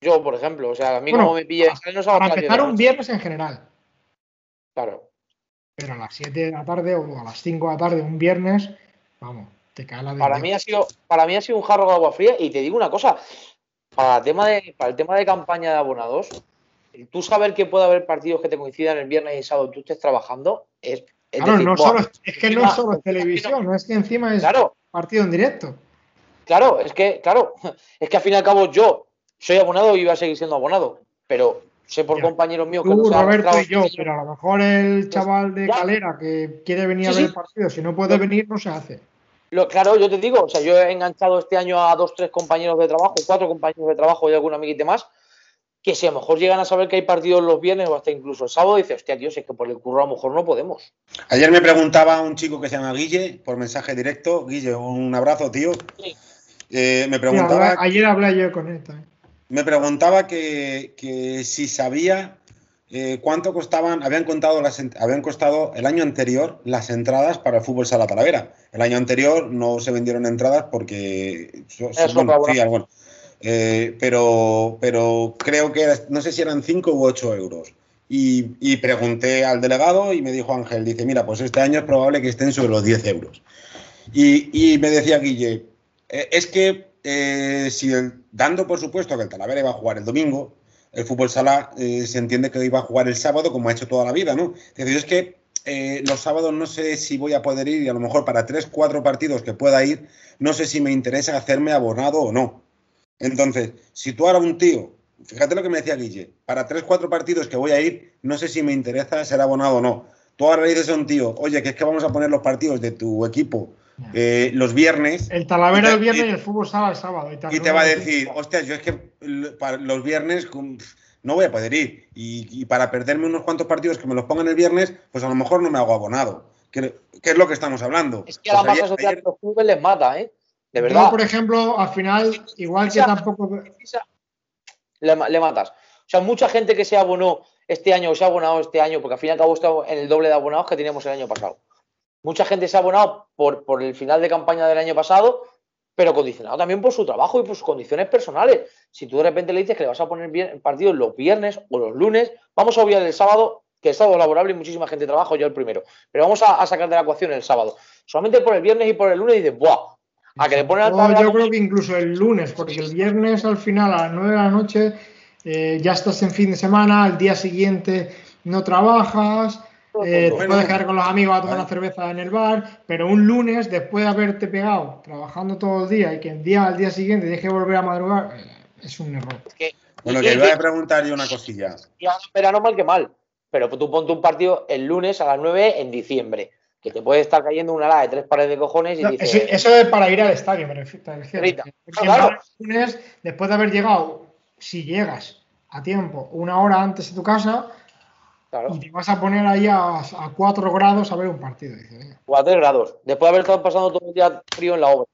B: Yo, por ejemplo, o sea, a mí como me pilla...
A: Para empezar un viernes en general.
B: Claro.
A: Pero a las 7 de la tarde o a las 5 de la tarde, un viernes, vamos, te cae la de
B: para mí ha sido Para mí ha sido un jarro de agua fría y te digo una cosa, para el tema de, para el tema de campaña de abonados, tú saber que puede haber partidos que te coincidan el viernes y el sábado tú estés trabajando, es,
A: claro, no solo, es que no es solo televisión, no. es que encima es partido en directo.
B: Claro, es que, claro, es que al fin y al cabo yo soy abonado y iba a seguir siendo abonado, pero sé por compañeros míos
A: que tú, Roberto y yo, pero a lo mejor el pues, chaval de Calera que quiere venir a ver el partido, si no puede venir, no se hace.
B: Lo, claro, yo te digo, o sea, yo he enganchado este año a dos, tres compañeros de trabajo, cuatro compañeros de trabajo y algún amiguite más, que si a lo mejor llegan a saber que hay partidos los viernes o hasta incluso el sábado, dice, hostia, tío, si es que por el curro a lo mejor no podemos.
C: Ayer me preguntaba un chico que se llama Guille, por mensaje directo, Guille, un abrazo, tío. Eh, me preguntaba.
A: ayer hablé yo con él también
C: me preguntaba que, si sabía eh, cuánto costaban, habían contado las, habían costado el año anterior las entradas para el fútbol sala Talavera. El año anterior no se vendieron entradas porque bueno, eh, pero, pero creo que no sé si eran 5 u 8 euros. Y, pregunté al delegado y me dijo Ángel, dice, mira, pues este año es probable que estén sobre los 10 euros. Y, y me decía Guille, eh, es que eh, si dando por supuesto que el Talavera iba a jugar el domingo, el fútbol sala eh, se entiende que iba a jugar el sábado como ha hecho toda la vida, ¿no? Es decir, es que los sábados no sé si voy a poder ir y a lo mejor para tres, cuatro partidos que pueda ir, no sé si me interesa hacerme abonado o no. Entonces, si tú ahora un tío, fíjate lo que me decía Guille, para tres, cuatro partidos que voy a ir, no sé si me interesa ser abonado o no. Tú ahora le dices a un tío, oye, que es que vamos a poner los partidos de tu equipo eh, los viernes.
A: El Talavera el viernes y, el fútbol sala el sábado.
C: Y, te va a decir, hostia, yo es que los viernes no voy a poder ir. Y, para perderme unos cuantos partidos que me los pongan el viernes, pues a lo mejor no me hago abonado. ¿Qué, es lo que estamos hablando?
B: Es que a la pues masa social de los clubes les mata, ¿eh? De verdad.
A: Yo, por ejemplo, al final, igual que tampoco.
B: Le, le, matas. O sea, mucha gente que se abonó este año o se ha abonado este año, porque al fin y al cabo está en el doble de abonados que teníamos el año pasado. Mucha gente se ha abonado por, por el final de campaña del año pasado, pero condicionado también por su trabajo y por sus condiciones personales. Si tú de repente le dices que le vas a poner bien partidos los viernes o los lunes, vamos a obviar el sábado, que es sábado laborable y muchísima gente trabaja, yo el primero. Pero vamos a, a sacar de la ecuación el sábado. Solamente por el viernes y por el lunes dices, ¡buah!
A: A que le ponen al Yo creo que incluso el lunes, porque el viernes al final a las 9 de la noche eh, ya estás en fin de semana, al día siguiente no trabajas, eh, te puedes quedar con los amigos a tomar una cerveza en el bar, pero un lunes, después de haberte pegado trabajando todo el día y que el día al día siguiente deje volver a madrugar, eh, es un error.
C: bueno, que iba a preguntar yo una cosilla.
B: Y ahora verano mal que mal, pero tú ponte un partido el lunes a las 9 en diciembre que te puede estar cayendo una ala de tres pares de cojones y dices,
A: eso, es para ir al estadio, me refiero. claro. lunes, después de haber llegado, si llegas a tiempo, una hora antes de tu casa, y te vas a poner ahí a, a 4 grados a ver un partido. Dice,
B: 4 grados, después de haber estado pasando todo el día frío en la obra.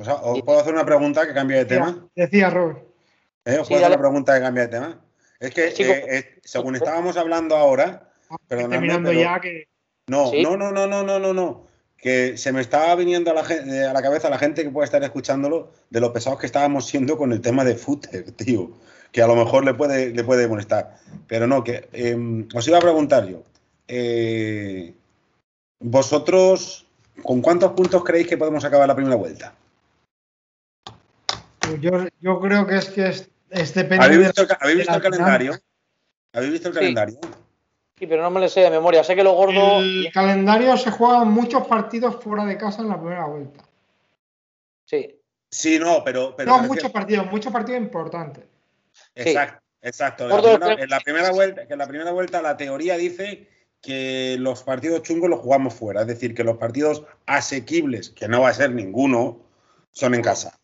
C: O sea, ¿Os puedo hacer una pregunta que cambie de tema?
A: Decía Robert.
C: ¿Eh? ¿Os puedo hacer una pregunta que cambie de tema? Es que, eh, eh, según estábamos hablando ahora,
A: ah, terminando ya que
C: no, no, no, no, no, no, no, no. Que se me estaba viniendo a la, eh, a la cabeza la gente que puede estar escuchándolo de lo pesados que estábamos siendo con el tema de footer, tío. Que a lo mejor le puede, le puede molestar. Pero no, que em, os iba a preguntar yo. Eh, ¿Vosotros con cuántos puntos creéis que podemos acabar la primera vuelta?
A: Pues yo, yo creo que es que es, es
C: ¿Habéis visto, ¿habéis visto el calendario? ¿Habéis visto el calendario?
B: Sí, pero no me lo sé de memoria. Sé que lo gordo.
A: El calendario se juegan muchos partidos fuera de casa en la primera vuelta.
B: Sí.
C: Sí, no, pero.
A: no, muchos partidos, muchos partidos importantes.
C: Exacto, exacto. En la, primera, vuelta, que en la primera vuelta la teoría dice que los partidos chungos los jugamos fuera. Es decir, que los partidos asequibles, que no va a ser ninguno, son en casa.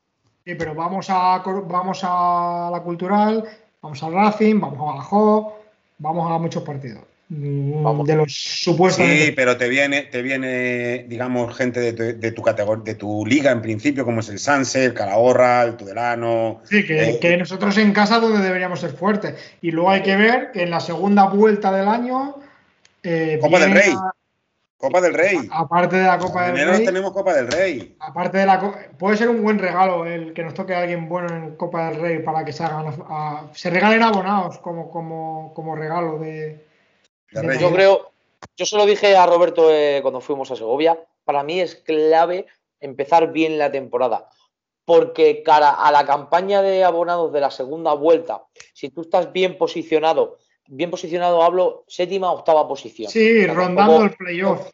A: Sí, pero vamos a, vamos a la cultural, vamos al Racing, vamos a Badajoz, vamos a muchos partidos. Mm, de los supuestos.
C: Sí, pero te viene, te viene, digamos, gente de tu, categoría, de tu liga en principio, como es el Sanse, el Calahorra, el Tudelano.
A: Sí, que, eh, nosotros en casa donde deberíamos ser fuertes. Y luego hay que ver que en la segunda vuelta del año.
C: Eh, Copa del Rey. Copa del Rey.
A: Aparte de la Copa del Rey.
C: tenemos Copa del Rey.
A: Aparte de la puede ser un buen regalo el que nos toque a alguien bueno en Copa del Rey para que se hagan se regalen abonados como, como, como regalo de,
B: yo creo, yo se lo dije a Roberto eh, cuando fuimos a Segovia, para mí es clave empezar bien la temporada, porque cara a la campaña de abonados de la segunda vuelta, si tú estás bien posicionado, bien posicionado hablo séptima, octava posición.
A: Sí, rondando el playoff.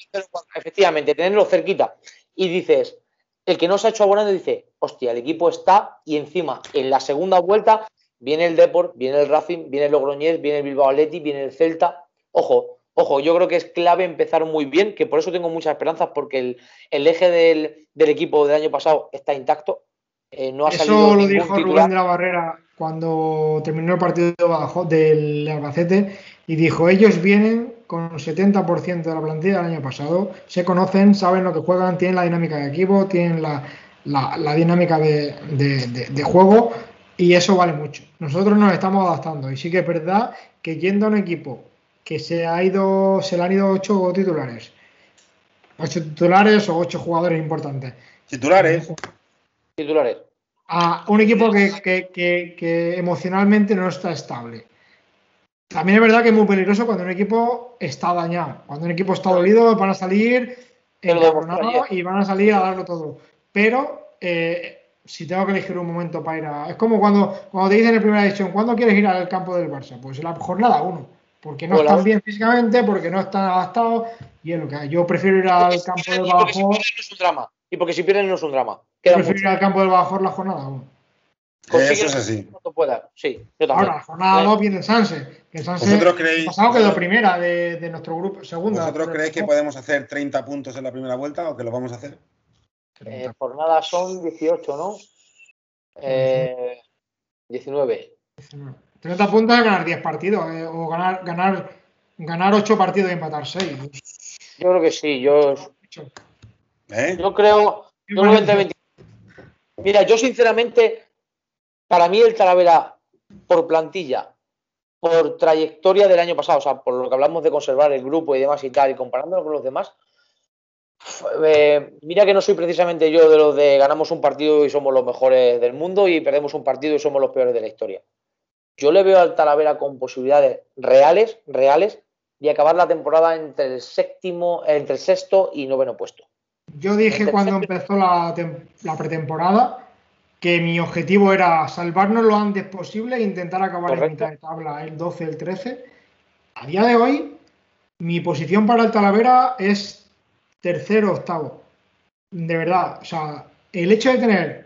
B: Efectivamente, tenerlo cerquita. Y dices, el que no se ha hecho abonado dice, hostia, el equipo está y encima en la segunda vuelta viene el Deport, viene el Racing, viene el Logroñés, viene el Bilbao Athletic, viene el Celta Ojo, ojo, yo creo que es clave empezar muy bien, que por eso tengo muchas esperanzas, porque el, eje del, equipo del año pasado está intacto. Eh, no ha
A: eso lo dijo Rubén de la Barrera cuando terminó el partido del Albacete y dijo, ellos vienen con un 70% de la plantilla del año pasado, se conocen, saben lo que juegan, tienen la dinámica de equipo, tienen la, dinámica de, de, juego y eso vale mucho. Nosotros nos estamos adaptando y sí que es verdad que yendo a un equipo que se ha ido, se le han ido ocho titulares. Ocho titulares o ocho jugadores importantes.
C: Titulares.
B: Titulares.
A: A un equipo que, emocionalmente no está estable. También es verdad que es muy peligroso cuando un equipo está dañado. Cuando un equipo está dolido, van a salir y van a salir a darlo todo. Pero eh, si tengo que elegir un momento para ir a. Es como cuando, cuando te dicen en primera edición, ¿cuándo quieres ir al campo del Barça? Pues en la jornada uno porque no están bien físicamente, porque no están adaptados, y es lo que hay. Yo prefiero ir al campo del Bajor.
B: Si no es un drama. Y porque si pierden no es un drama.
A: Queda prefiero ir al campo del Bajor la jornada 1.
C: Eso es así.
B: Pueda. Sí,
A: yo también. Ahora, la jornada 2 viene el Sanse. Que el Sanse
C: ¿Vosotros creéis,
A: pasado quedó primera de, de, nuestro grupo, segunda.
C: ¿Vosotros creéis que podemos hacer 30 puntos en la primera vuelta o que lo vamos a hacer?
B: Eh, jornada son 18, ¿no? Eh, 19.
A: 19. 30 puntos es ganar 10 partidos, eh, o ganar, ganar, ganar 8 partidos y empatar 6.
B: Yo creo que sí, yo. ¿Eh? Yo creo. Yo Mira, yo sinceramente, para mí el Talavera, por plantilla, por trayectoria del año pasado, o sea, por lo que hablamos de conservar el grupo y demás y tal, y comparándolo con los demás, eh, mira que no soy precisamente yo de los de ganamos un partido y somos los mejores del mundo y perdemos un partido y somos los peores de la historia. Yo le veo al Talavera con posibilidades reales, reales, de acabar la temporada entre el séptimo, entre el sexto y noveno puesto.
A: Yo dije cuando empezó la, pretemporada que mi objetivo era salvarnos lo antes posible e intentar acabar en mitad de tabla, el 12, el 13. A día de hoy, mi posición para el Talavera es tercero, octavo. De verdad, o sea, el hecho de tener.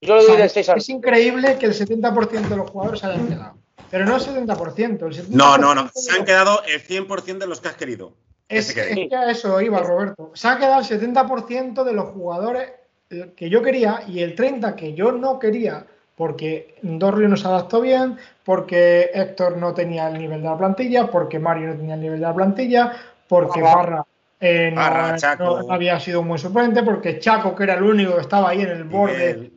B: Yo lo doy Es
A: increíble que el 70% de los jugadores hayan quedado. Pero no el 70%. El
C: no, no, no. Se han quedado el 100% de los que has querido.
A: Es, que eso iba, Roberto. Se ha quedado el 70% de los jugadores que yo quería y el 30% que yo no quería porque Dorrio no se adaptó bien, porque Héctor no tenía el nivel de la plantilla, porque Mario no tenía el nivel de la plantilla, porque Barra, eh, no, había sido un buen suplente, porque Chaco, que era el único que estaba ahí en el borde,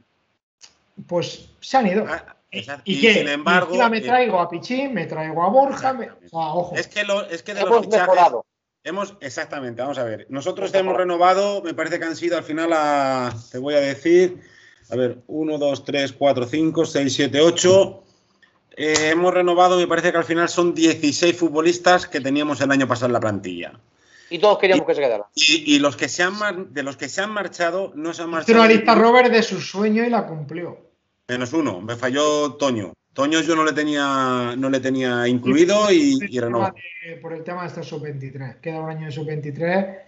A: pues se han ido. Ah, ¿Y, qué? Sin embargo, me traigo a Pichín, me traigo a Borja. ojo.
C: Es que, lo, es que de los fichajes, Hemos, exactamente, vamos a ver. Nosotros hemos renovado, me parece que han sido al final a, te voy a decir, a ver, 1, 2, 3, 4, 5, 6, 7, 8. hemos renovado, me parece que al final son 16 futbolistas que teníamos el año pasado en la plantilla.
B: Y todos queríamos que se quedaran.
C: Y, los que se han, de los que se han marchado, no se han marchado.
A: una lista Robert de su sueño y la cumplió.
C: Menos uno, me falló Toño. Toño yo no le tenía, no le tenía incluido y, y
A: Por el tema de este sub-23. Queda un año de sub-23,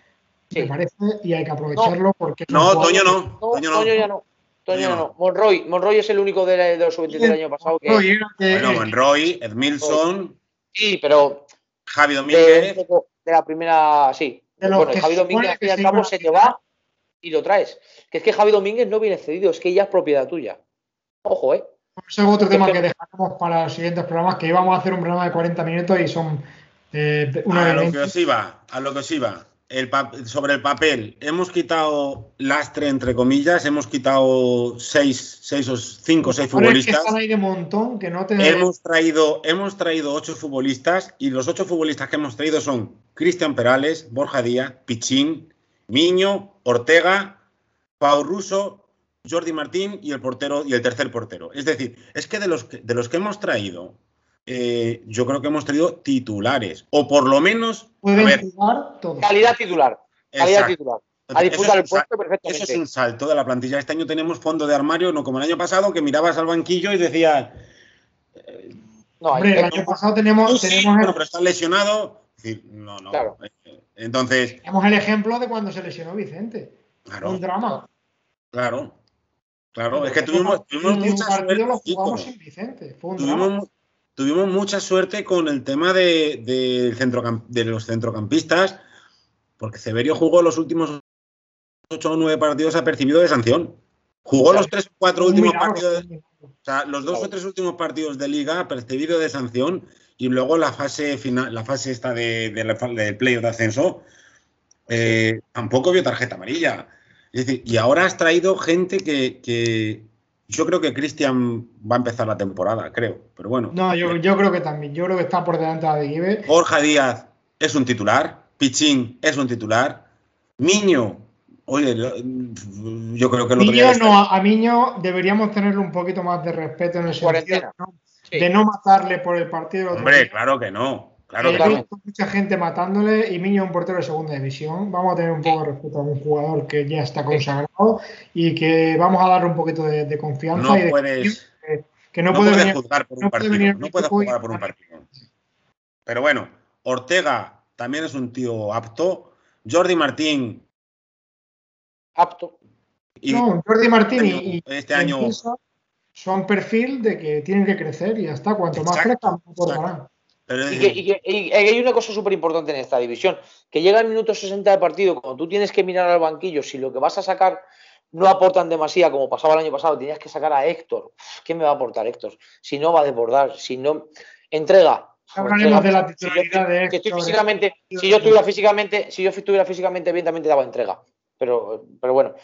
A: me parece, y hay que aprovecharlo porque...
C: No, Toño no. Toño no.
B: Toño ya no. Toño no. Monroy. Monroy es el único de, los sub-23 del año pasado que...
C: Bueno, Monroy, Edmilson...
B: Sí, pero...
C: Javi Domínguez...
B: De, la primera... Sí. bueno, Javi Domínguez al fin y al cabo se te va y lo traes. Que es que Javi Domínguez no viene cedido, es que ya es propiedad tuya. Ojo, ¿eh?
A: Ese es otro tema que dejaremos para los siguientes programas, que íbamos a hacer un programa de 40 minutos y son
C: eh, una a lo que os iba, a lo que os iba. El sobre el papel, hemos quitado lastre, entre comillas, hemos quitado seis, seis o cinco o seis futbolistas.
A: montón, que no
C: hemos, traído, hemos traído ocho futbolistas y los ocho futbolistas que hemos traído son Cristian Perales, Borja Díaz, Pichín, Miño, Ortega, Pau Russo, Jordi Martín y el portero y el tercer portero. Es decir, es que de los que, de los que hemos traído, eh, yo creo que hemos traído titulares, o por lo menos
B: calidad titular. Calidad titular. A disputar el puesto perfectamente.
C: Eso es un salto de la plantilla. Este año tenemos fondo de armario, no como el año pasado, que mirabas al banquillo y decías.
A: Eh, no, Hombre, el año pasado tenemos. tenemos
C: pero está lesionado. no, no. Claro. Entonces.
A: Tenemos el ejemplo de cuando se lesionó Vicente.
C: Claro.
A: Un drama.
C: Claro. Claro, es que tuvimos, tuvimos mucha suerte. tuvimos, mucha suerte con el tema de, de los centrocampistas, porque Severio jugó los últimos 8 o 9 partidos apercibido de sanción. Jugó los 3 o 4 últimos partidos, o sea, los 2 o 3 últimos partidos de liga apercibido de sanción y luego la fase final, la fase esta de, del playoff de ascenso, eh, tampoco vio tarjeta amarilla. Y ahora has traído gente que, yo creo que Cristian va a empezar la temporada, creo. Pero bueno.
A: No, yo, creo que también. Yo creo que está por delante de Guibe.
C: Borja Díaz es un titular. Pichín es un titular. Niño, oye, yo creo que lo
A: Niño no, a Niño deberíamos tenerle un poquito más de respeto en el sentido de no matarle por el partido.
C: Hombre, claro que no. Claro,
A: He mucha gente matándole y Miño un portero de segunda división. Vamos a tener un poco de respeto a un jugador que ya está consagrado y que vamos a darle un poquito de, confianza.
C: No
A: y
C: puedes, que, no, puedes juzgar por un partido. No puedes jugar por un partido. Pero bueno, Ortega también es un tío apto. Jordi Martín.
B: Apto.
A: no, Jordi Martín y, este año son perfil de que tienen que crecer y hasta cuanto más crezcan,
B: y, que, hay una cosa súper importante en esta división, que llega el minuto 60 de partido, cuando tú tienes que mirar al banquillo, si lo que vas a sacar no aportan demasiado, como pasaba el año pasado, tenías que sacar a Héctor. ¿Qué me va a aportar Héctor? Si no va a desbordar, si no... Entrega.
A: de la titularidad de
B: Héctor. físicamente, si yo estuviera físicamente, si yo estuviera físicamente bien, también te daba entrega. Pero, pero bueno,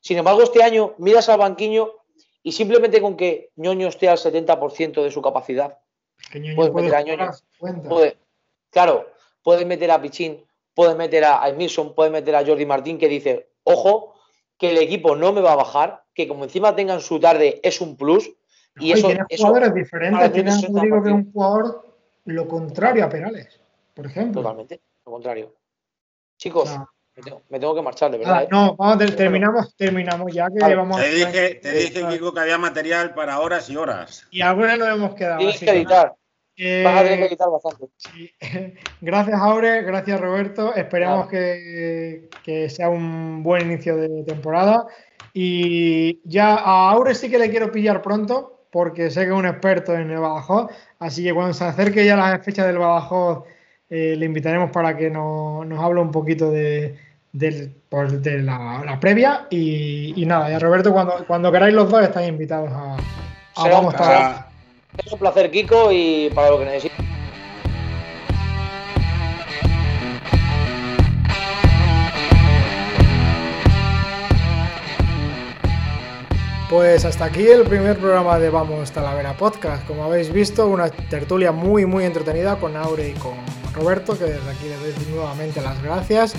B: Sin embargo, este año miras al banquillo y simplemente con que ñoño esté al 70% de su capacidad, puedes meter a ñoño. claro, puedes meter a Pichín, puedes meter a Emilson, puedes meter a Jordi Martín que dice, ojo, que el equipo no me va a bajar, que como encima tengan su tarde es un plus.
A: Y eso, es jugadores diferentes, tienes digo que un jugador lo contrario a Perales, por ejemplo.
B: Totalmente, lo contrario. Chicos, me, tengo, que marchar, de verdad.
A: ¿eh? No, vamos, terminamos, terminamos ya que vamos
C: Te dije, te dije, Kiko, que había material para horas y horas.
A: Y algunas nos hemos quedado.
B: Tienes que editar. Eh, Vas a tener que editar bastante.
A: Gracias, Aure. Gracias, Roberto. Esperamos que, que, sea un buen inicio de temporada. Y ya a Aure sí que le quiero pillar pronto, porque sé que es un experto en el Badajoz. Así que cuando se acerque ya la fecha del Badajoz, eh, le invitaremos para que nos, nos hable un poquito de, pues, de la, previa. Y, nada, ya Roberto, cuando, cuando queráis los dos, estáis invitados a,
B: a Es un placer, Kiko, y para lo que necesites.
A: Pues hasta aquí el primer programa de Vamos Talavera Podcast. Como habéis visto, una tertulia muy muy entretenida con Aure y con Roberto, que desde aquí le doy nuevamente las gracias.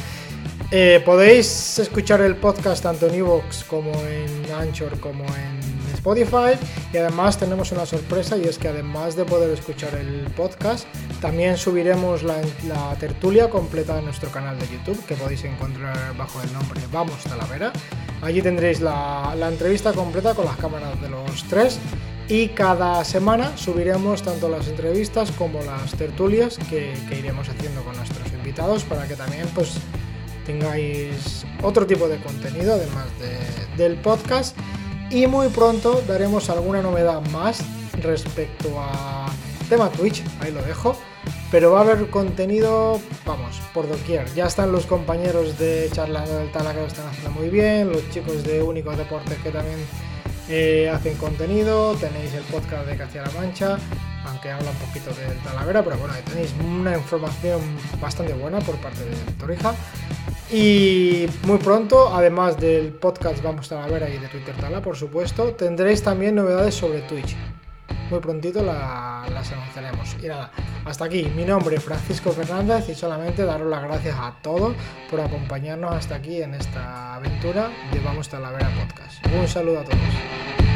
A: Eh, podéis escuchar el podcast tanto en Evox como en Anchor como en Spotify y además tenemos una sorpresa y es que además de poder escuchar el podcast también subiremos la, tertulia completa en nuestro canal de YouTube que podéis encontrar bajo el nombre Vamos Talavera. Allí tendréis la, entrevista completa con las cámaras de los tres y cada semana subiremos tanto las entrevistas como las tertulias que, que iremos haciendo con nuestros invitados para que también pues tengáis otro tipo de contenido además del podcast y muy pronto daremos alguna novedad más respecto a tema Twitch, ahí lo dejo, pero va a haber contenido, vamos, por doquier. Ya están los compañeros de Charlas del Tala están haciendo muy bien, los chicos de Únicos Deportes que también eh, hacen contenido, tenéis el podcast de Castilla-La Mancha, aunque habla un poquito del Talavera, pero bueno, tenéis una información bastante buena por parte de Torija. Y muy pronto, además del podcast Vamos Talavera y de Twitter Tala, por supuesto, tendréis también novedades sobre Twitch. Muy prontito las anunciaremos. Y nada, hasta aquí. Mi nombre es Francisco Fernández y solamente daros las gracias a todos por acompañarnos hasta aquí en esta aventura de Vamos Talavera Podcast. Un saludo a todos.